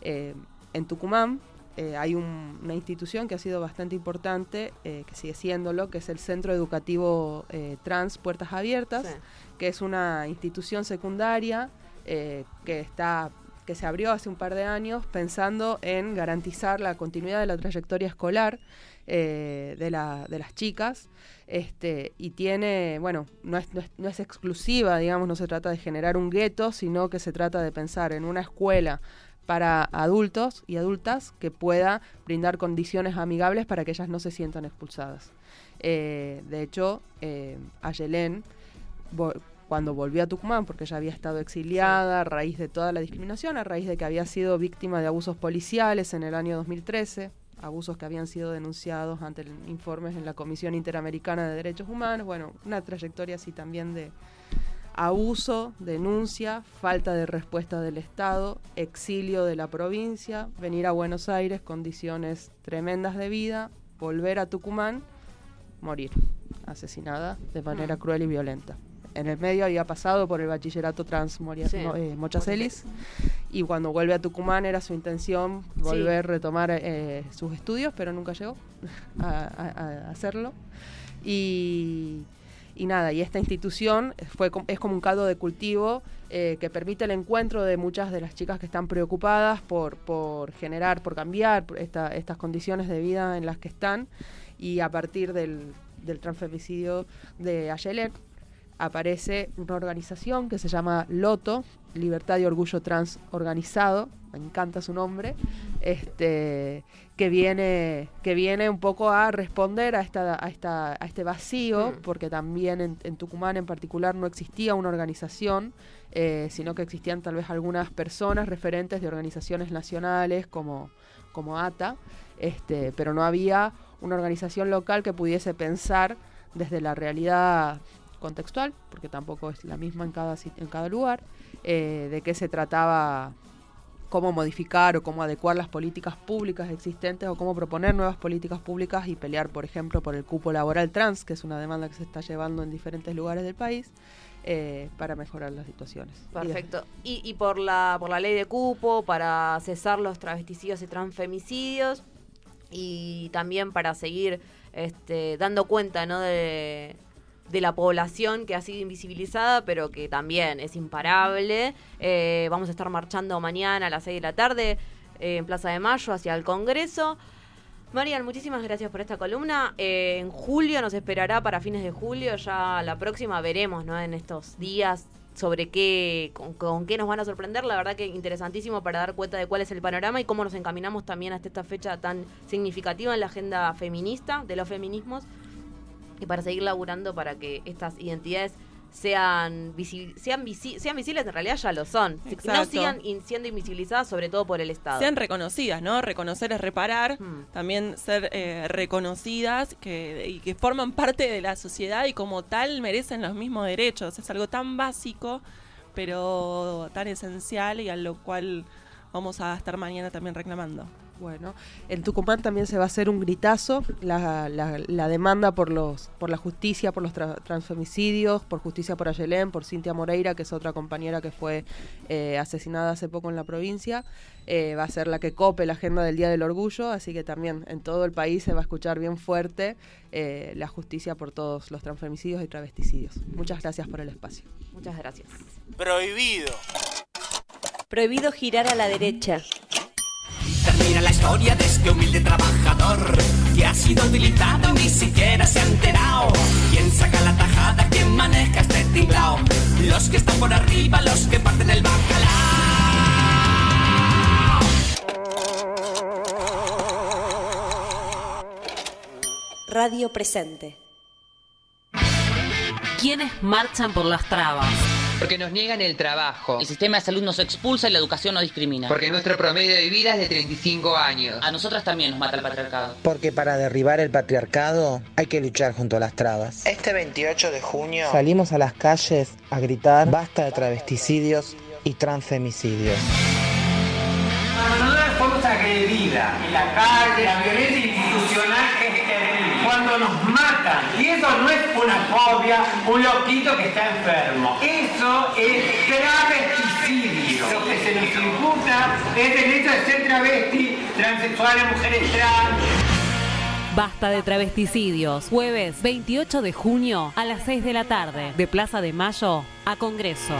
Eh, en Tucumán eh, hay un- una institución que ha sido bastante importante, eh, que sigue siéndolo, que es el Centro Educativo eh, Trans Puertas Abiertas, Sí. que es una institución secundaria eh, que está que se abrió hace un par de años pensando en garantizar la continuidad de la trayectoria escolar eh, de, la- de las chicas este, y tiene, bueno, no es, no, es, no es exclusiva, digamos, no se trata de generar un gueto, sino que se trata de pensar en una escuela para adultos y adultas que pueda brindar condiciones amigables para que ellas no se sientan expulsadas. Eh, de hecho, eh, vo- cuando volvió a Tucumán, porque ella había estado exiliada a raíz de toda la discriminación, a raíz de que había sido víctima de abusos policiales en el año 2013, abusos que habían sido denunciados ante informes en la Comisión Interamericana de Derechos Humanos, bueno, una trayectoria así también de abuso, denuncia, falta de respuesta del Estado, exilio de la provincia, venir a Buenos Aires, condiciones tremendas de vida, volver a Tucumán, morir, asesinada de manera Mm. cruel y violenta. En el medio había pasado por el bachillerato trans Moria, Sí. Eh, Mochacelis y cuando vuelve a Tucumán era su intención volver a retomar eh, sus estudios, pero nunca llegó a, a- a hacerlo. Y, y nada, y esta institución fue, es como un caldo de cultivo eh, que permite el encuentro de muchas de las chicas que están preocupadas por, por generar, por cambiar esta- estas condiciones de vida en las que están y a partir del, del transfemicidio de Ayelen aparece una organización que se llama LOTO, Libertad y Orgullo Trans Organizado, me encanta su nombre, este, que, viene, que viene un poco a responder a, esta, a, esta, a este vacío, porque también en, en Tucumán en particular no existía una organización, eh, sino que existían tal vez algunas personas referentes de organizaciones nacionales como, como ATA, este, pero no había una organización local que pudiese pensar desde la realidad contextual, porque tampoco es la misma en cada, en cada lugar, eh, de qué se trataba, cómo modificar o cómo adecuar las políticas públicas existentes o cómo proponer nuevas políticas públicas y pelear, por ejemplo, por el cupo laboral trans, que es una demanda que se está llevando en diferentes lugares del país, eh, para mejorar las situaciones. Perfecto. Y, y por la por la ley de cupo, para cesar los travesticidios y transfemicidios y también para seguir este, dando cuenta ¿no? de, de la población que ha sido invisibilizada, pero que también es imparable. Eh, vamos a estar marchando mañana a las 6 de la tarde eh, en Plaza de Mayo hacia el Congreso. Marian, muchísimas gracias por esta columna. Eh, en julio nos esperará para fines de julio, ya la próxima veremos, ¿no? En estos días sobre qué, con, con qué nos van a sorprender. La verdad que interesantísimo para dar cuenta de cuál es el panorama y cómo nos encaminamos también hasta esta fecha tan significativa en la agenda feminista, de los feminismos, y para seguir laburando para que estas identidades sean, visi- sean, visi- sean visibles, en realidad ya lo son. No Exacto. sigan in- siendo invisibilizadas, sobre todo por el Estado. sean reconocidas, ¿no? Reconocer es reparar, Hmm. también ser eh, reconocidas que, y que forman parte de la sociedad y como tal merecen los mismos derechos. Es algo tan básico, pero tan esencial y a lo cual vamos a estar mañana también reclamando. Bueno, en Tucumán también se va a hacer un gritazo, la, la- la demanda por los por la justicia, por los tra- transfemicidios, por justicia por Ayelén, por Cintia Moreira, que es otra compañera que fue eh, asesinada hace poco en la provincia, eh, va a ser la que cope la agenda del Día del Orgullo, así que también en todo el país se va a escuchar bien fuerte eh, la justicia por todos los transfemicidios y travesticidios. Muchas gracias por el espacio. Muchas gracias. Prohibido. Prohibido girar a la derecha. Termina la historia de este humilde trabajador que ha sido utilizado y ni siquiera se ha enterado. ¿Quién saca la tajada? ¿Quién maneja este tinglao? Los que están por arriba, los que parten el bacalao. Radio presente. ¿Quiénes marchan por las trabas? Porque nos niegan el trabajo. El sistema de salud nos expulsa y la educación nos discrimina. Porque nuestro promedio de vida es de 35 años. A nosotras también nos mata el patriarcado. Porque para derribar el patriarcado hay que luchar junto a las trabas. Este 28 de junio salimos a las calles a gritar basta de travesticidios y transfemicidios. Nosotros somos agredidas en la calle, la violencia. Cuando nos matan, y eso no es una fobia, un loquito que está enfermo. Eso es travesticidio. Lo que se nos imputa es el hecho de ser travesti, transexuales, mujeres trans. Basta de travesticidios. Jueves 28 de junio a las 6 de la tarde. De Plaza de Mayo a Congreso.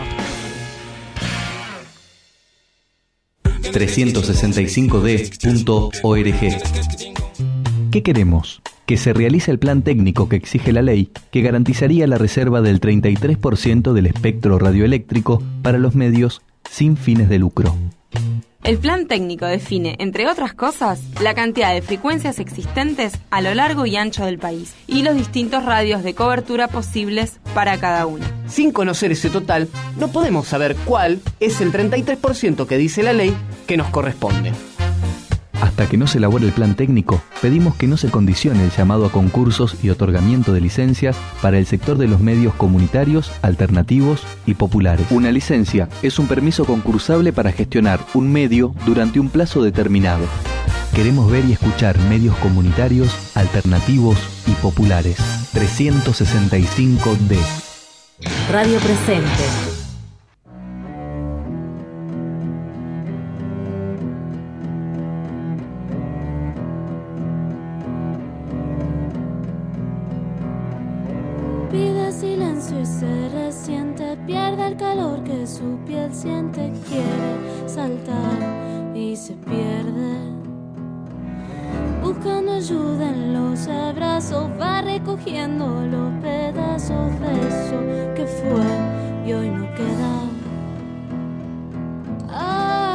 365d.org. ¿Qué queremos? Que se realice el plan técnico que exige la ley, que garantizaría la reserva del 33% del espectro radioeléctrico para los medios sin fines de lucro. El plan técnico define, entre otras cosas, la cantidad de frecuencias existentes a lo largo y ancho del país y los distintos radios de cobertura posibles para cada uno. Sin conocer ese total, no podemos saber cuál es el 33% que dice la ley que nos corresponde. Hasta que no se elabore el plan técnico, pedimos que no se condicione el llamado a concursos y otorgamiento de licencias para el sector de los medios comunitarios, alternativos y populares. Una licencia es un permiso concursable para gestionar un medio durante un plazo determinado. Queremos ver y escuchar medios comunitarios, alternativos y populares. 365D. Radio Presente. Pierde el calor que su piel siente, quiere saltar y se pierde. Buscando ayuda en los abrazos, va recogiendo los pedazos de eso que fue y hoy no queda. Agua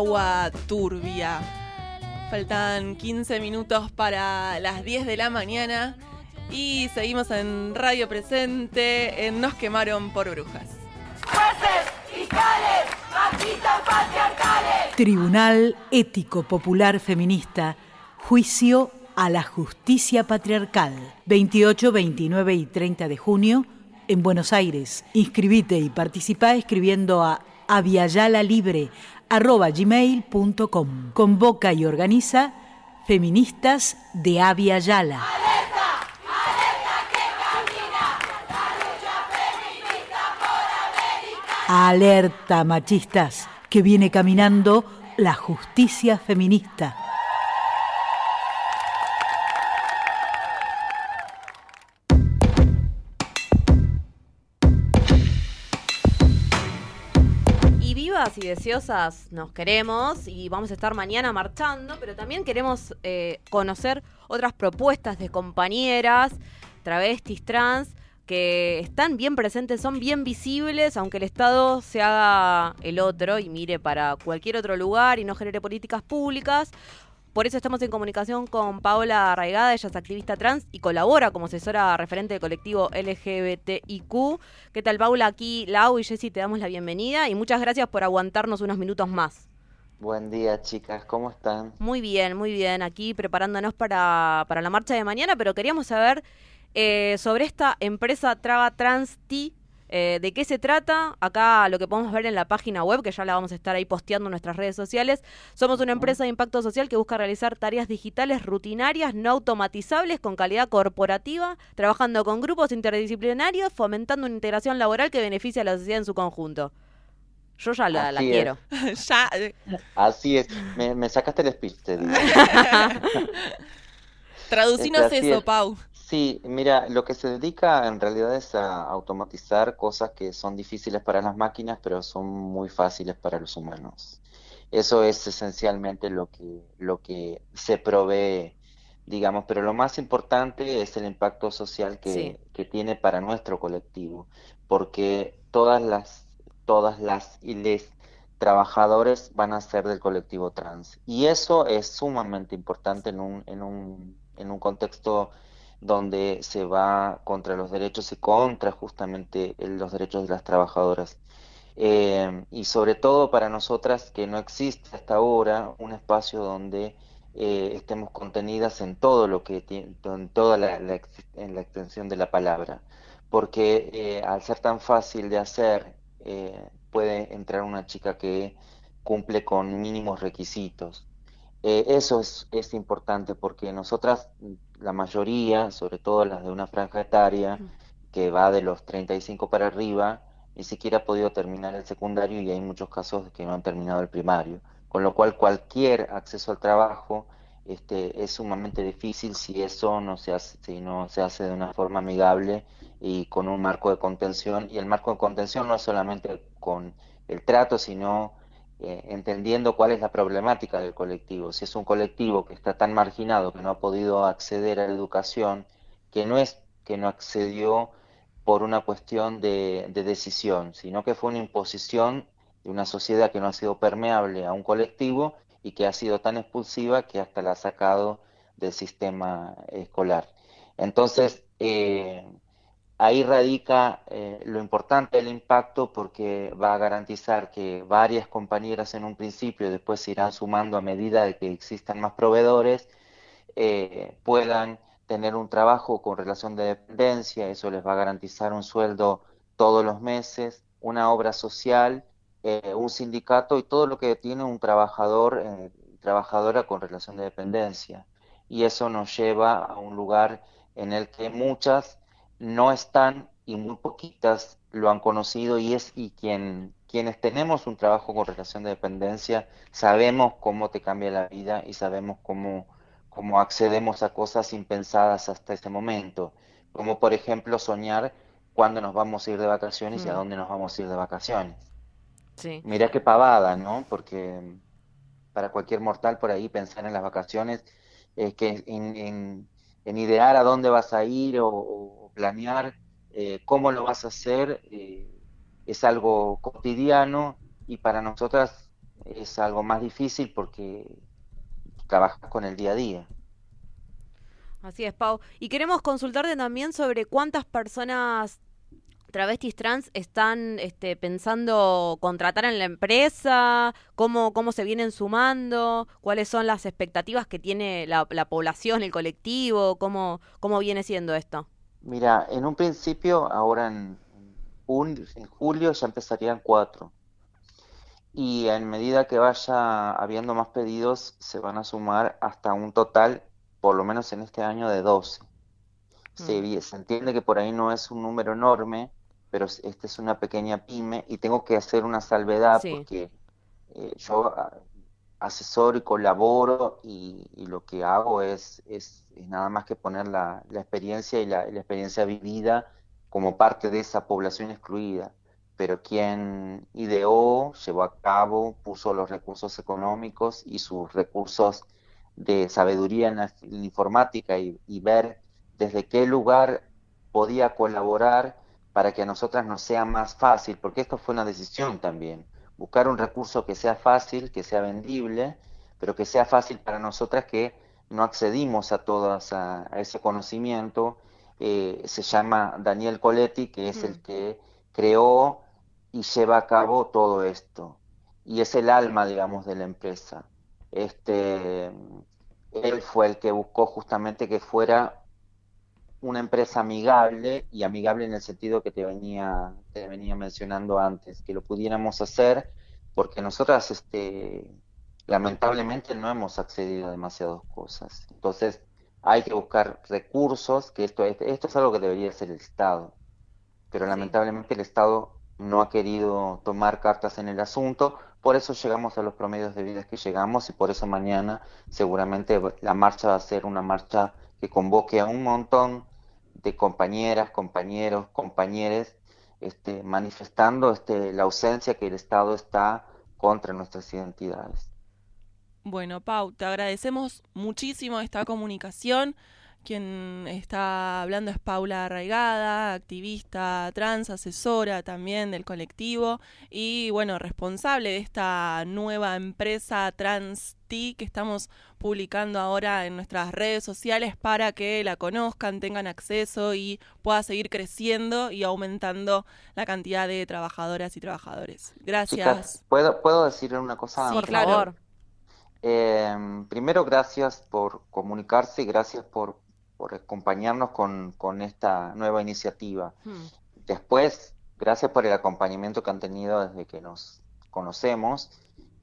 Agua Turbia. Faltan 15 minutos para las 10 de la mañana y seguimos en Radio Presente, en Nos quemaron por brujas. Jueces, fiscales, machistas patriarcales. Tribunal Ético Popular Feminista. Juicio a la Justicia Patriarcal. 28, 29 y 30 de junio en Buenos Aires. Inscribite y participa escribiendo a avialalalibre.gmail.com. Convoca y organiza Feministas de Avia Yala. Alerta machistas, que viene caminando la justicia feminista. Y deseosas nos queremos y vamos a estar mañana marchando, pero también queremos eh, conocer otras propuestas de compañeras, travestis, trans, que están bien presentes, son bien visibles, aunque el Estado se haga el otro y mire para cualquier otro lugar y no genere políticas públicas. Por eso estamos en comunicación con Paola Arraigada, ella es activista trans y colabora como asesora referente del colectivo LGBTIQ. ¿Qué tal, Paula? Aquí Lau y Jessy te damos la bienvenida y muchas gracias por aguantarnos unos minutos más. Buen día, chicas, ¿cómo están? Muy bien, muy bien. Aquí preparándonos para, para la marcha de mañana, pero queríamos saber eh, sobre esta empresa Traga Trans T. eh, ¿De qué se trata? Acá lo que podemos ver en la página web, que ya la vamos a estar ahí posteando en nuestras redes sociales. Somos una empresa de impacto social que busca realizar tareas digitales rutinarias, no automatizables, con calidad corporativa, trabajando con grupos interdisciplinarios, fomentando una integración laboral que beneficie a la sociedad en su conjunto. Yo ya la, quiero. [laughs] ya. Así es, me, me sacaste el speech, te digo. [laughs] Traducinos Este, eso, es. Pau. Sí, mira, lo que se dedica en realidad es a automatizar cosas que son difíciles para las máquinas, pero son muy fáciles para los humanos. Eso es esencialmente lo que, lo que se provee, digamos, pero lo más importante es el impacto social que, Sí. que tiene para nuestro colectivo, porque todas las, todas las y les trabajadores van a ser del colectivo trans. Y eso es sumamente importante en un, en un, en un contexto donde se va contra los derechos y contra justamente los derechos de las trabajadoras. Eh, y sobre todo para nosotras que no existe hasta ahora un espacio donde eh, estemos contenidas en todo lo que en toda la, en la extensión de la palabra, porque eh, al ser tan fácil de hacer, puede entrar una chica que cumple con mínimos requisitos. Eso es, es importante porque nosotras, la mayoría, sobre todo las de una franja etaria, que va de los 35 para arriba, ni siquiera ha podido terminar el secundario y hay muchos casos de que no han terminado el primario. Con lo cual cualquier acceso al trabajo este, es sumamente difícil si eso no se hace, si no se hace de una forma amigable y con un marco de contención. Y el marco de contención no es solamente con el trato, sino eh, entendiendo cuál es la problemática del colectivo. Si es un colectivo que está tan marginado que no ha podido acceder a la educación, que no es que no accedió por una cuestión de, de decisión, sino que fue una imposición de una sociedad que no ha sido permeable a un colectivo y que ha sido tan expulsiva que hasta la ha sacado del sistema escolar. Entonces, eh, ahí radica eh, lo importante del impacto porque va a garantizar que varias compañeras en un principio después se irán sumando a medida de que existan más proveedores, eh, puedan tener un trabajo con relación de dependencia, eso les va a garantizar un sueldo todos los meses, una obra social, eh, un sindicato y todo lo que tiene un trabajador, trabajadora con relación de dependencia. Y eso nos lleva a un lugar en el que muchas no están y muy poquitas lo han conocido y es y quien quienes tenemos un trabajo con relación de dependencia sabemos cómo te cambia la vida y sabemos cómo cómo accedemos a cosas impensadas hasta ese momento, como por ejemplo soñar cuándo nos vamos a ir de vacaciones y a Mm. dónde nos vamos a ir de vacaciones. Sí. Mira qué pavada, ¿no? Porque para cualquier mortal por ahí pensar en las vacaciones es que en, en- en idear a dónde vas a ir o, o planear eh, cómo lo vas a hacer eh, es algo cotidiano y para nosotras es algo más difícil porque trabajas con el día a día. Así es, Pau. Y queremos consultarte también sobre cuántas personas travestis trans están este, pensando contratar en la empresa, cómo, cómo se vienen sumando, cuáles son las expectativas que tiene la, la población, el colectivo, cómo, cómo viene siendo esto. Mira, en un principio, ahora en, en julio ya empezarían cuatro. Y en medida que vaya habiendo más pedidos, se van a sumar hasta un total, por lo menos en este año, de 12. Se, vi- se entiende que por ahí no es un número enorme, pero es- esta es una pequeña pyme y tengo que hacer una salvedad Sí. porque eh, yo ah, asesoro y colaboro y, lo que hago es, es, nada más que poner la, la experiencia y la, experiencia vivida como parte de esa población excluida. Pero quien ideó, llevó a cabo, puso los recursos económicos y sus recursos de sabiduría en la en la informática y, y ver desde qué lugar podía colaborar para que a nosotras nos sea más fácil, porque esto fue una decisión también, buscar un recurso que sea fácil, que sea vendible, pero que sea fácil para nosotras que no accedimos a todo a, ese conocimiento. Eh, se llama Daniel Coletti, que es el que creó y lleva a cabo todo esto. Y es el alma, digamos, de la empresa. Este, él fue el que buscó justamente que fuera una empresa amigable y amigable en el sentido que te venía, te venía mencionando antes, que lo pudiéramos hacer porque nosotras este, lamentablemente no hemos accedido a demasiadas cosas. Entonces hay que buscar recursos, que esto, esto es algo que debería ser el Estado, pero lamentablemente el Estado no ha querido tomar cartas en el asunto, por eso llegamos a los promedios de vida que llegamos y por eso mañana seguramente la marcha va a ser una marcha que convoque a un montón de compañeras, compañeros, compañeres, este, manifestando este, la ausencia que el Estado está contra nuestras identidades. Bueno, Pau, te agradecemos muchísimo esta comunicación. Quien está hablando es Paula Arraigada, activista trans, asesora también del colectivo y bueno, responsable de esta nueva empresa Trans T que estamos publicando ahora en nuestras redes sociales para que la conozcan, tengan acceso y pueda seguir creciendo y aumentando la cantidad de trabajadoras y trabajadores. Gracias. ¿puedo, ¿Puedo decirle una cosa? Sí, por claro. Em, primero, gracias por comunicarse y gracias por, por acompañarnos con, con, esta nueva iniciativa. Hmm. Después, gracias por el acompañamiento que han tenido desde que nos conocemos.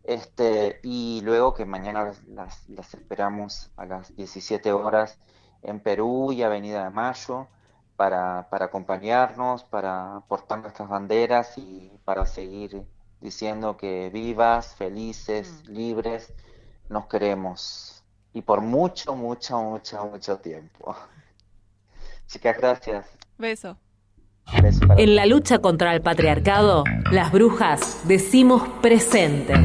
Este, y luego que mañana las, las esperamos a las 17 horas en Perú y Avenida de Mayo para, para acompañarnos, para portar nuestras banderas y para seguir diciendo que vivas, felices, hmm. libres nos queremos. Y por mucho, mucho, mucho, mucho tiempo. Chicas, gracias. Beso. en la lucha contra el patriarcado, las brujas decimos presente.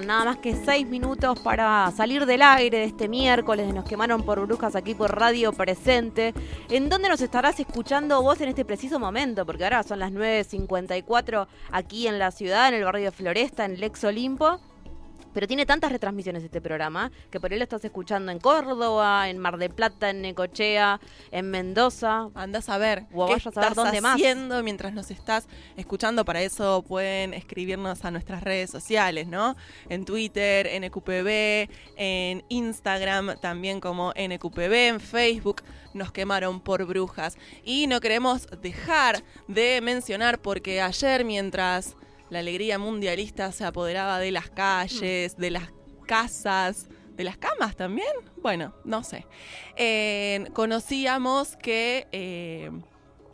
Nada más que seis minutos para salir del aire de este miércoles. Nos quemaron por brujas aquí por Radio Presente. ¿En dónde nos estarás escuchando vos en este preciso momento? Porque ahora son las 9.54 aquí en la ciudad, en el barrio de Floresta, en el ex Olimpo. Pero tiene tantas retransmisiones este programa que por él lo estás escuchando en Córdoba, en Mar de Plata, en Necochea, en Mendoza. Andás a ver o qué estás a dónde haciendo mientras nos estás escuchando. Para eso pueden escribirnos a nuestras redes sociales, ¿no? En Twitter, NQPB, en Instagram también como NQPB, en Facebook nos quemaron por brujas. Y no queremos dejar de mencionar porque ayer mientras la alegría mundialista se apoderaba de las calles, de las casas, de las camas también. Bueno, no sé. conocíamos que eh,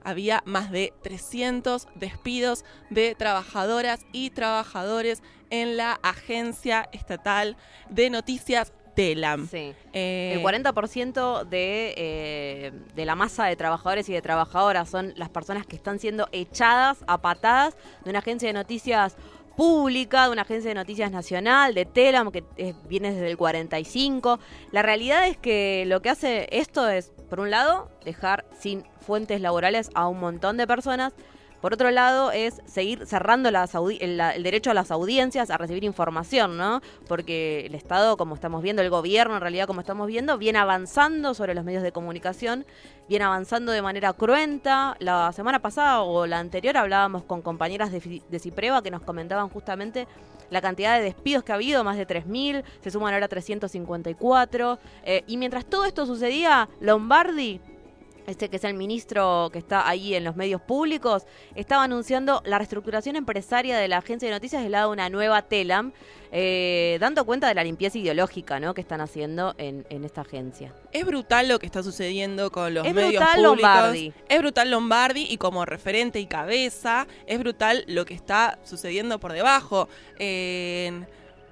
había más de 300 despidos de trabajadoras y trabajadores en la Agencia Estatal de Noticias TELAM. Sí. Eh, el 40% de, eh, de la masa de trabajadores y de trabajadoras son las personas que están siendo echadas a patadas de una agencia de noticias pública, de una agencia de noticias nacional, de Telam, que viene desde el 45. La realidad es que lo que hace esto es, por un lado, dejar sin fuentes laborales a un montón de personas por otro lado, es seguir cerrando el, derecho a las audiencias a recibir información, ¿no? Porque el Estado, como estamos viendo, el gobierno, en realidad, como estamos viendo, viene avanzando sobre los medios de comunicación, viene avanzando de manera cruenta. La semana pasada o la anterior hablábamos con compañeras de, de Cipreva que nos comentaban justamente la cantidad de despidos que ha habido, más de 3.000, se suman ahora 354. Eh, y mientras todo esto sucedía, Lombardi este que es el ministro que está ahí en los medios públicos, estaba anunciando la reestructuración empresaria de la agencia de noticias del lado de una nueva TELAM, eh, dando cuenta de la limpieza ideológica ¿no? que están haciendo en, esta agencia. Es brutal lo que está sucediendo con los medios públicos. Lombardi. Es brutal Lombardi y como referente y cabeza, es brutal lo que está sucediendo por debajo.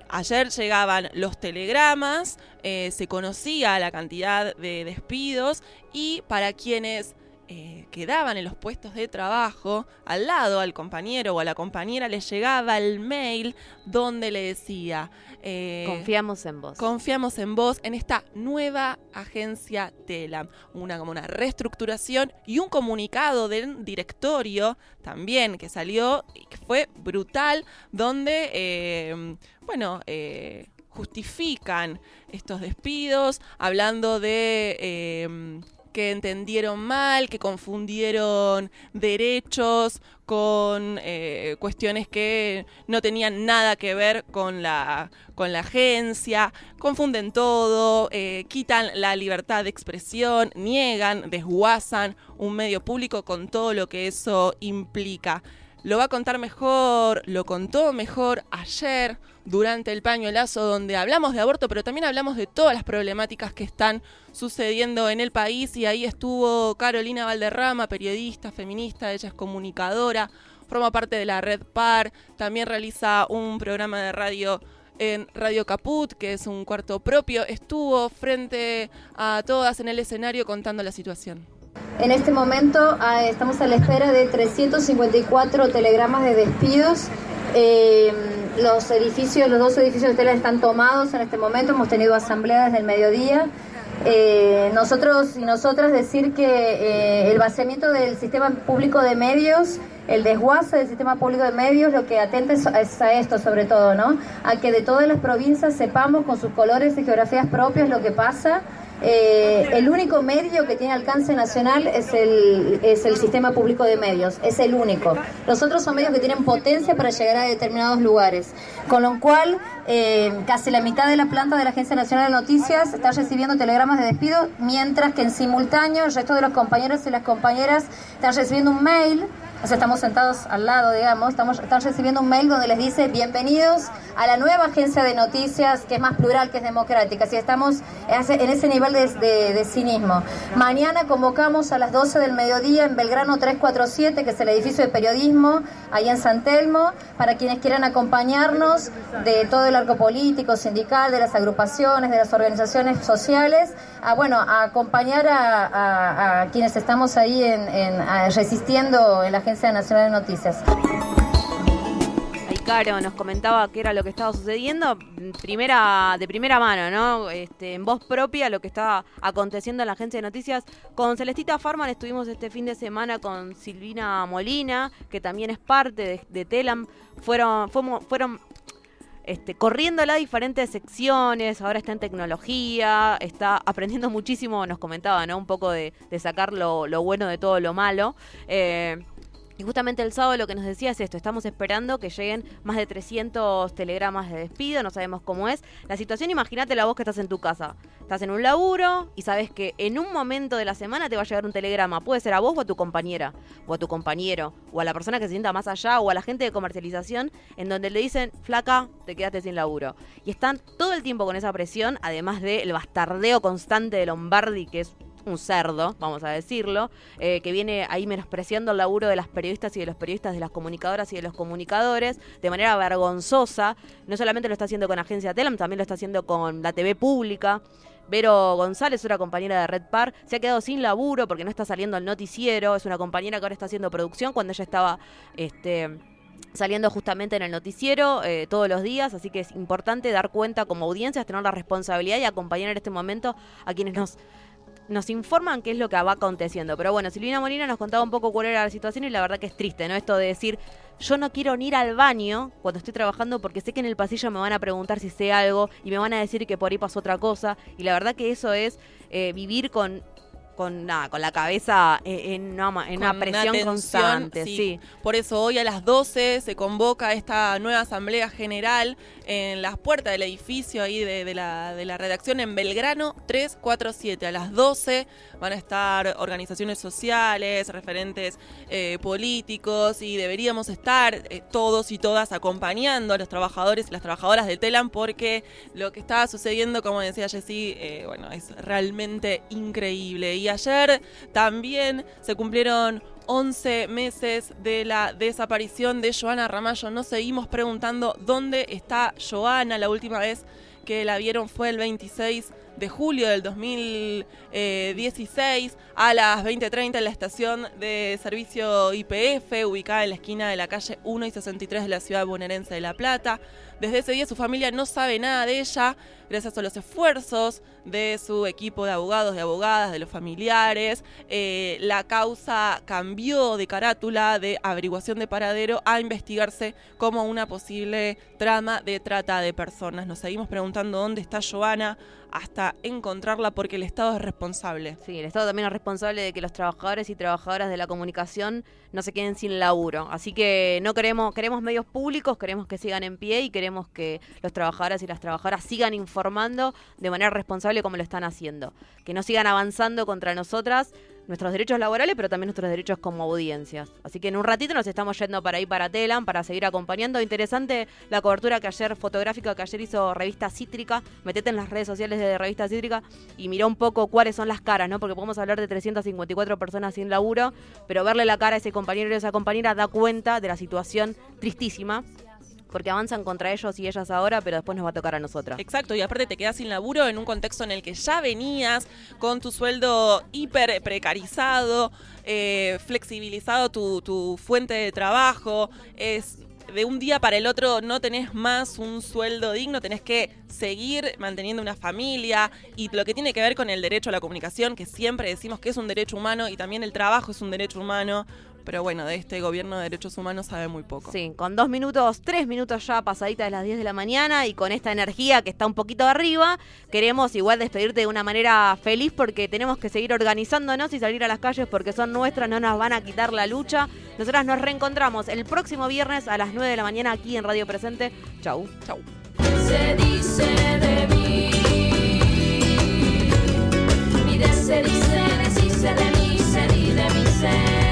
Ayer llegaban los telegramas, eh, se conocía la cantidad de despidos y para quienes eh, quedaban en los puestos de trabajo, al lado al compañero o a la compañera le llegaba el mail donde le decía... eh, Confiamos en vos. Confiamos en vos, en esta nueva agencia TELAM. Una, como una reestructuración y un comunicado del directorio también que salió y que fue brutal, donde, eh, bueno, eh, justifican estos despidos, hablando de... eh, que entendieron mal, que confundieron derechos con eh, cuestiones que no tenían nada que ver con la, con la agencia, confunden todo, eh, quitan la libertad de expresión, niegan, desguazan un medio público con todo lo que eso implica. Lo va a contar mejor, lo contó mejor ayer durante el pañuelazo donde hablamos de aborto, pero también hablamos de todas las problemáticas que están sucediendo en el país y ahí estuvo Carolina Valderrama, periodista, feminista, ella es comunicadora, forma parte de la Red Par, también realiza un programa de radio en Radio Caput, que es un cuarto propio, estuvo frente a todas en el escenario contando la situación. En este momento ah, estamos a la espera de 354 telegramas de despidos. Eh, los edificios, los dos edificios de tela están tomados en este momento. Hemos tenido asamblea desde el mediodía. Eh, nosotros y nosotras decir que eh, el vaciamiento del sistema público de medios, el desguace del sistema público de medios, lo que atenta es a esto sobre todo, ¿no? A que de todas las provincias sepamos con sus colores y geografías propias lo que pasa. Eh, el único medio que tiene alcance nacional es el, es el sistema público de medios, es el único. Los otros son medios que tienen potencia para llegar a determinados lugares, con lo cual eh, casi la mitad de la planta de la Agencia Nacional de Noticias está recibiendo telegramas de despido, mientras que en simultáneo el resto de los compañeros y las compañeras están recibiendo un mail o sea, estamos sentados al lado, digamos, estamos, están recibiendo un mail donde les dice bienvenidos a la nueva agencia de noticias que es más plural, que es democrática. Así estamos en ese nivel de, de, de cinismo. Mañana convocamos a las 12 del mediodía en Belgrano 347, que es el edificio de periodismo, ahí en San Telmo, para quienes quieran acompañarnos de todo el arco político, sindical, de las agrupaciones, de las organizaciones sociales, a, bueno, a acompañar a, quienes estamos ahí en, en, resistiendo en la Agencia Nacional de Noticias. Caro nos comentaba qué era lo que estaba sucediendo, primera, de primera mano, ¿no? Este, en voz propia lo que estaba aconteciendo en la agencia de noticias. Con Celestita Farman estuvimos este fin de semana con Silvina Molina, que también es parte de, Telam. Fueron, fuimos, fueron este, corriendo las diferentes secciones, ahora está en tecnología, está aprendiendo muchísimo, nos comentaba, ¿no? Un poco de, sacar lo, lo, bueno de todo lo malo. Eh, y justamente el sábado lo que nos decía es esto, estamos esperando que lleguen más de 300 telegramas de despido, no sabemos cómo es. La situación, imagínate la voz que estás en tu casa. Estás en un laburo y sabes que en un momento de la semana te va a llegar un telegrama. Puede ser a vos o a tu compañera, o a tu compañero, o a la persona que se sienta más allá, o a la gente de comercialización, en donde le dicen, flaca, te quedaste sin laburo. Y están todo el tiempo con esa presión, además del bastardeo constante de Lombardi, que es un cerdo, vamos a decirlo, eh, que viene ahí menospreciando el laburo de las periodistas y de los periodistas, de las comunicadoras y de los comunicadores de manera vergonzosa. No solamente lo está haciendo con Agencia Telam, también lo está haciendo con la TV pública. Vero González, una compañera de Red Par, se ha quedado sin laburo porque no está saliendo al noticiero. Es una compañera que ahora está haciendo producción cuando ella estaba este, saliendo justamente en el noticiero eh, todos los días, así que es importante dar cuenta como audiencias, tener la responsabilidad y acompañar en este momento a quienes nos nos informan qué es lo que va aconteciendo. Pero bueno, Silvina Molina nos contaba un poco cuál era la situación y la verdad que es triste, ¿no? Esto de decir, yo no quiero ni ir al baño cuando estoy trabajando porque sé que en el pasillo me van a preguntar si sé algo y me van a decir que por ahí pasó otra cosa. Y la verdad que eso es eh, vivir con con, nada, con la cabeza en, una, en una presión una constante. Sí. sí. Por eso hoy a las 12 se convoca esta nueva asamblea general en las puertas del edificio ahí de, de, la, de la redacción en Belgrano 347. A las 12 van a estar organizaciones sociales, referentes eh, políticos y deberíamos estar eh, todos y todas acompañando a los trabajadores y las trabajadoras de Telam porque lo que está sucediendo, como decía Jessy, eh, bueno, es realmente increíble. Y ayer también se cumplieron 11 meses de la desaparición de Joana Ramallo. Nos seguimos preguntando dónde está Joana la última vez que la vieron fue el 26 de julio del 2016 a las 20.30 en la estación de servicio IPF, ubicada en la esquina de la calle 1 y 63 de la ciudad bonaerense de La Plata. Desde ese día su familia no sabe nada de ella, gracias a los esfuerzos de su equipo de abogados, de abogadas, de los familiares. Eh, la causa cambió de carátula de averiguación de paradero a investigarse como una posible trama de trata de personas. Nos seguimos preguntando dónde está Joana hasta encontrarla porque el Estado es responsable. Sí, el Estado también es responsable de que los trabajadores y trabajadoras de la comunicación no se queden sin laburo. Así que no queremos, queremos medios públicos, queremos que sigan en pie y queremos que los trabajadores y las trabajadoras sigan informando de manera responsable como lo están haciendo. Que no sigan avanzando contra nosotras nuestros derechos laborales, pero también nuestros derechos como audiencias. Así que en un ratito nos estamos yendo para ahí para Telam para seguir acompañando. Interesante la cobertura que ayer, fotográfica que ayer hizo Revista Cítrica. Metete en las redes sociales de Revista Cítrica y miró un poco cuáles son las caras, ¿no? Porque podemos hablar de 354 personas sin laburo, pero verle la cara a ese compañero y a esa compañera da cuenta de la situación tristísima porque avanzan contra ellos y ellas ahora, pero después nos va a tocar a nosotras. Exacto, y aparte te quedas sin laburo en un contexto en el que ya venías con tu sueldo hiper precarizado, eh, flexibilizado tu, tu fuente de trabajo, es de un día para el otro no tenés más un sueldo digno, tenés que seguir manteniendo una familia y lo que tiene que ver con el derecho a la comunicación, que siempre decimos que es un derecho humano y también el trabajo es un derecho humano pero bueno, de este gobierno de derechos humanos sabe muy poco. Sí, con dos minutos, tres minutos ya pasaditas de las 10 de la mañana y con esta energía que está un poquito arriba, queremos igual despedirte de una manera feliz porque tenemos que seguir organizándonos y salir a las calles porque son nuestras, no nos van a quitar la lucha. Nosotras nos reencontramos el próximo viernes a las 9 de la mañana aquí en Radio Presente. Chau. Chau. Se dice de mí. Mi de se dice, de mí, se di de mi ser.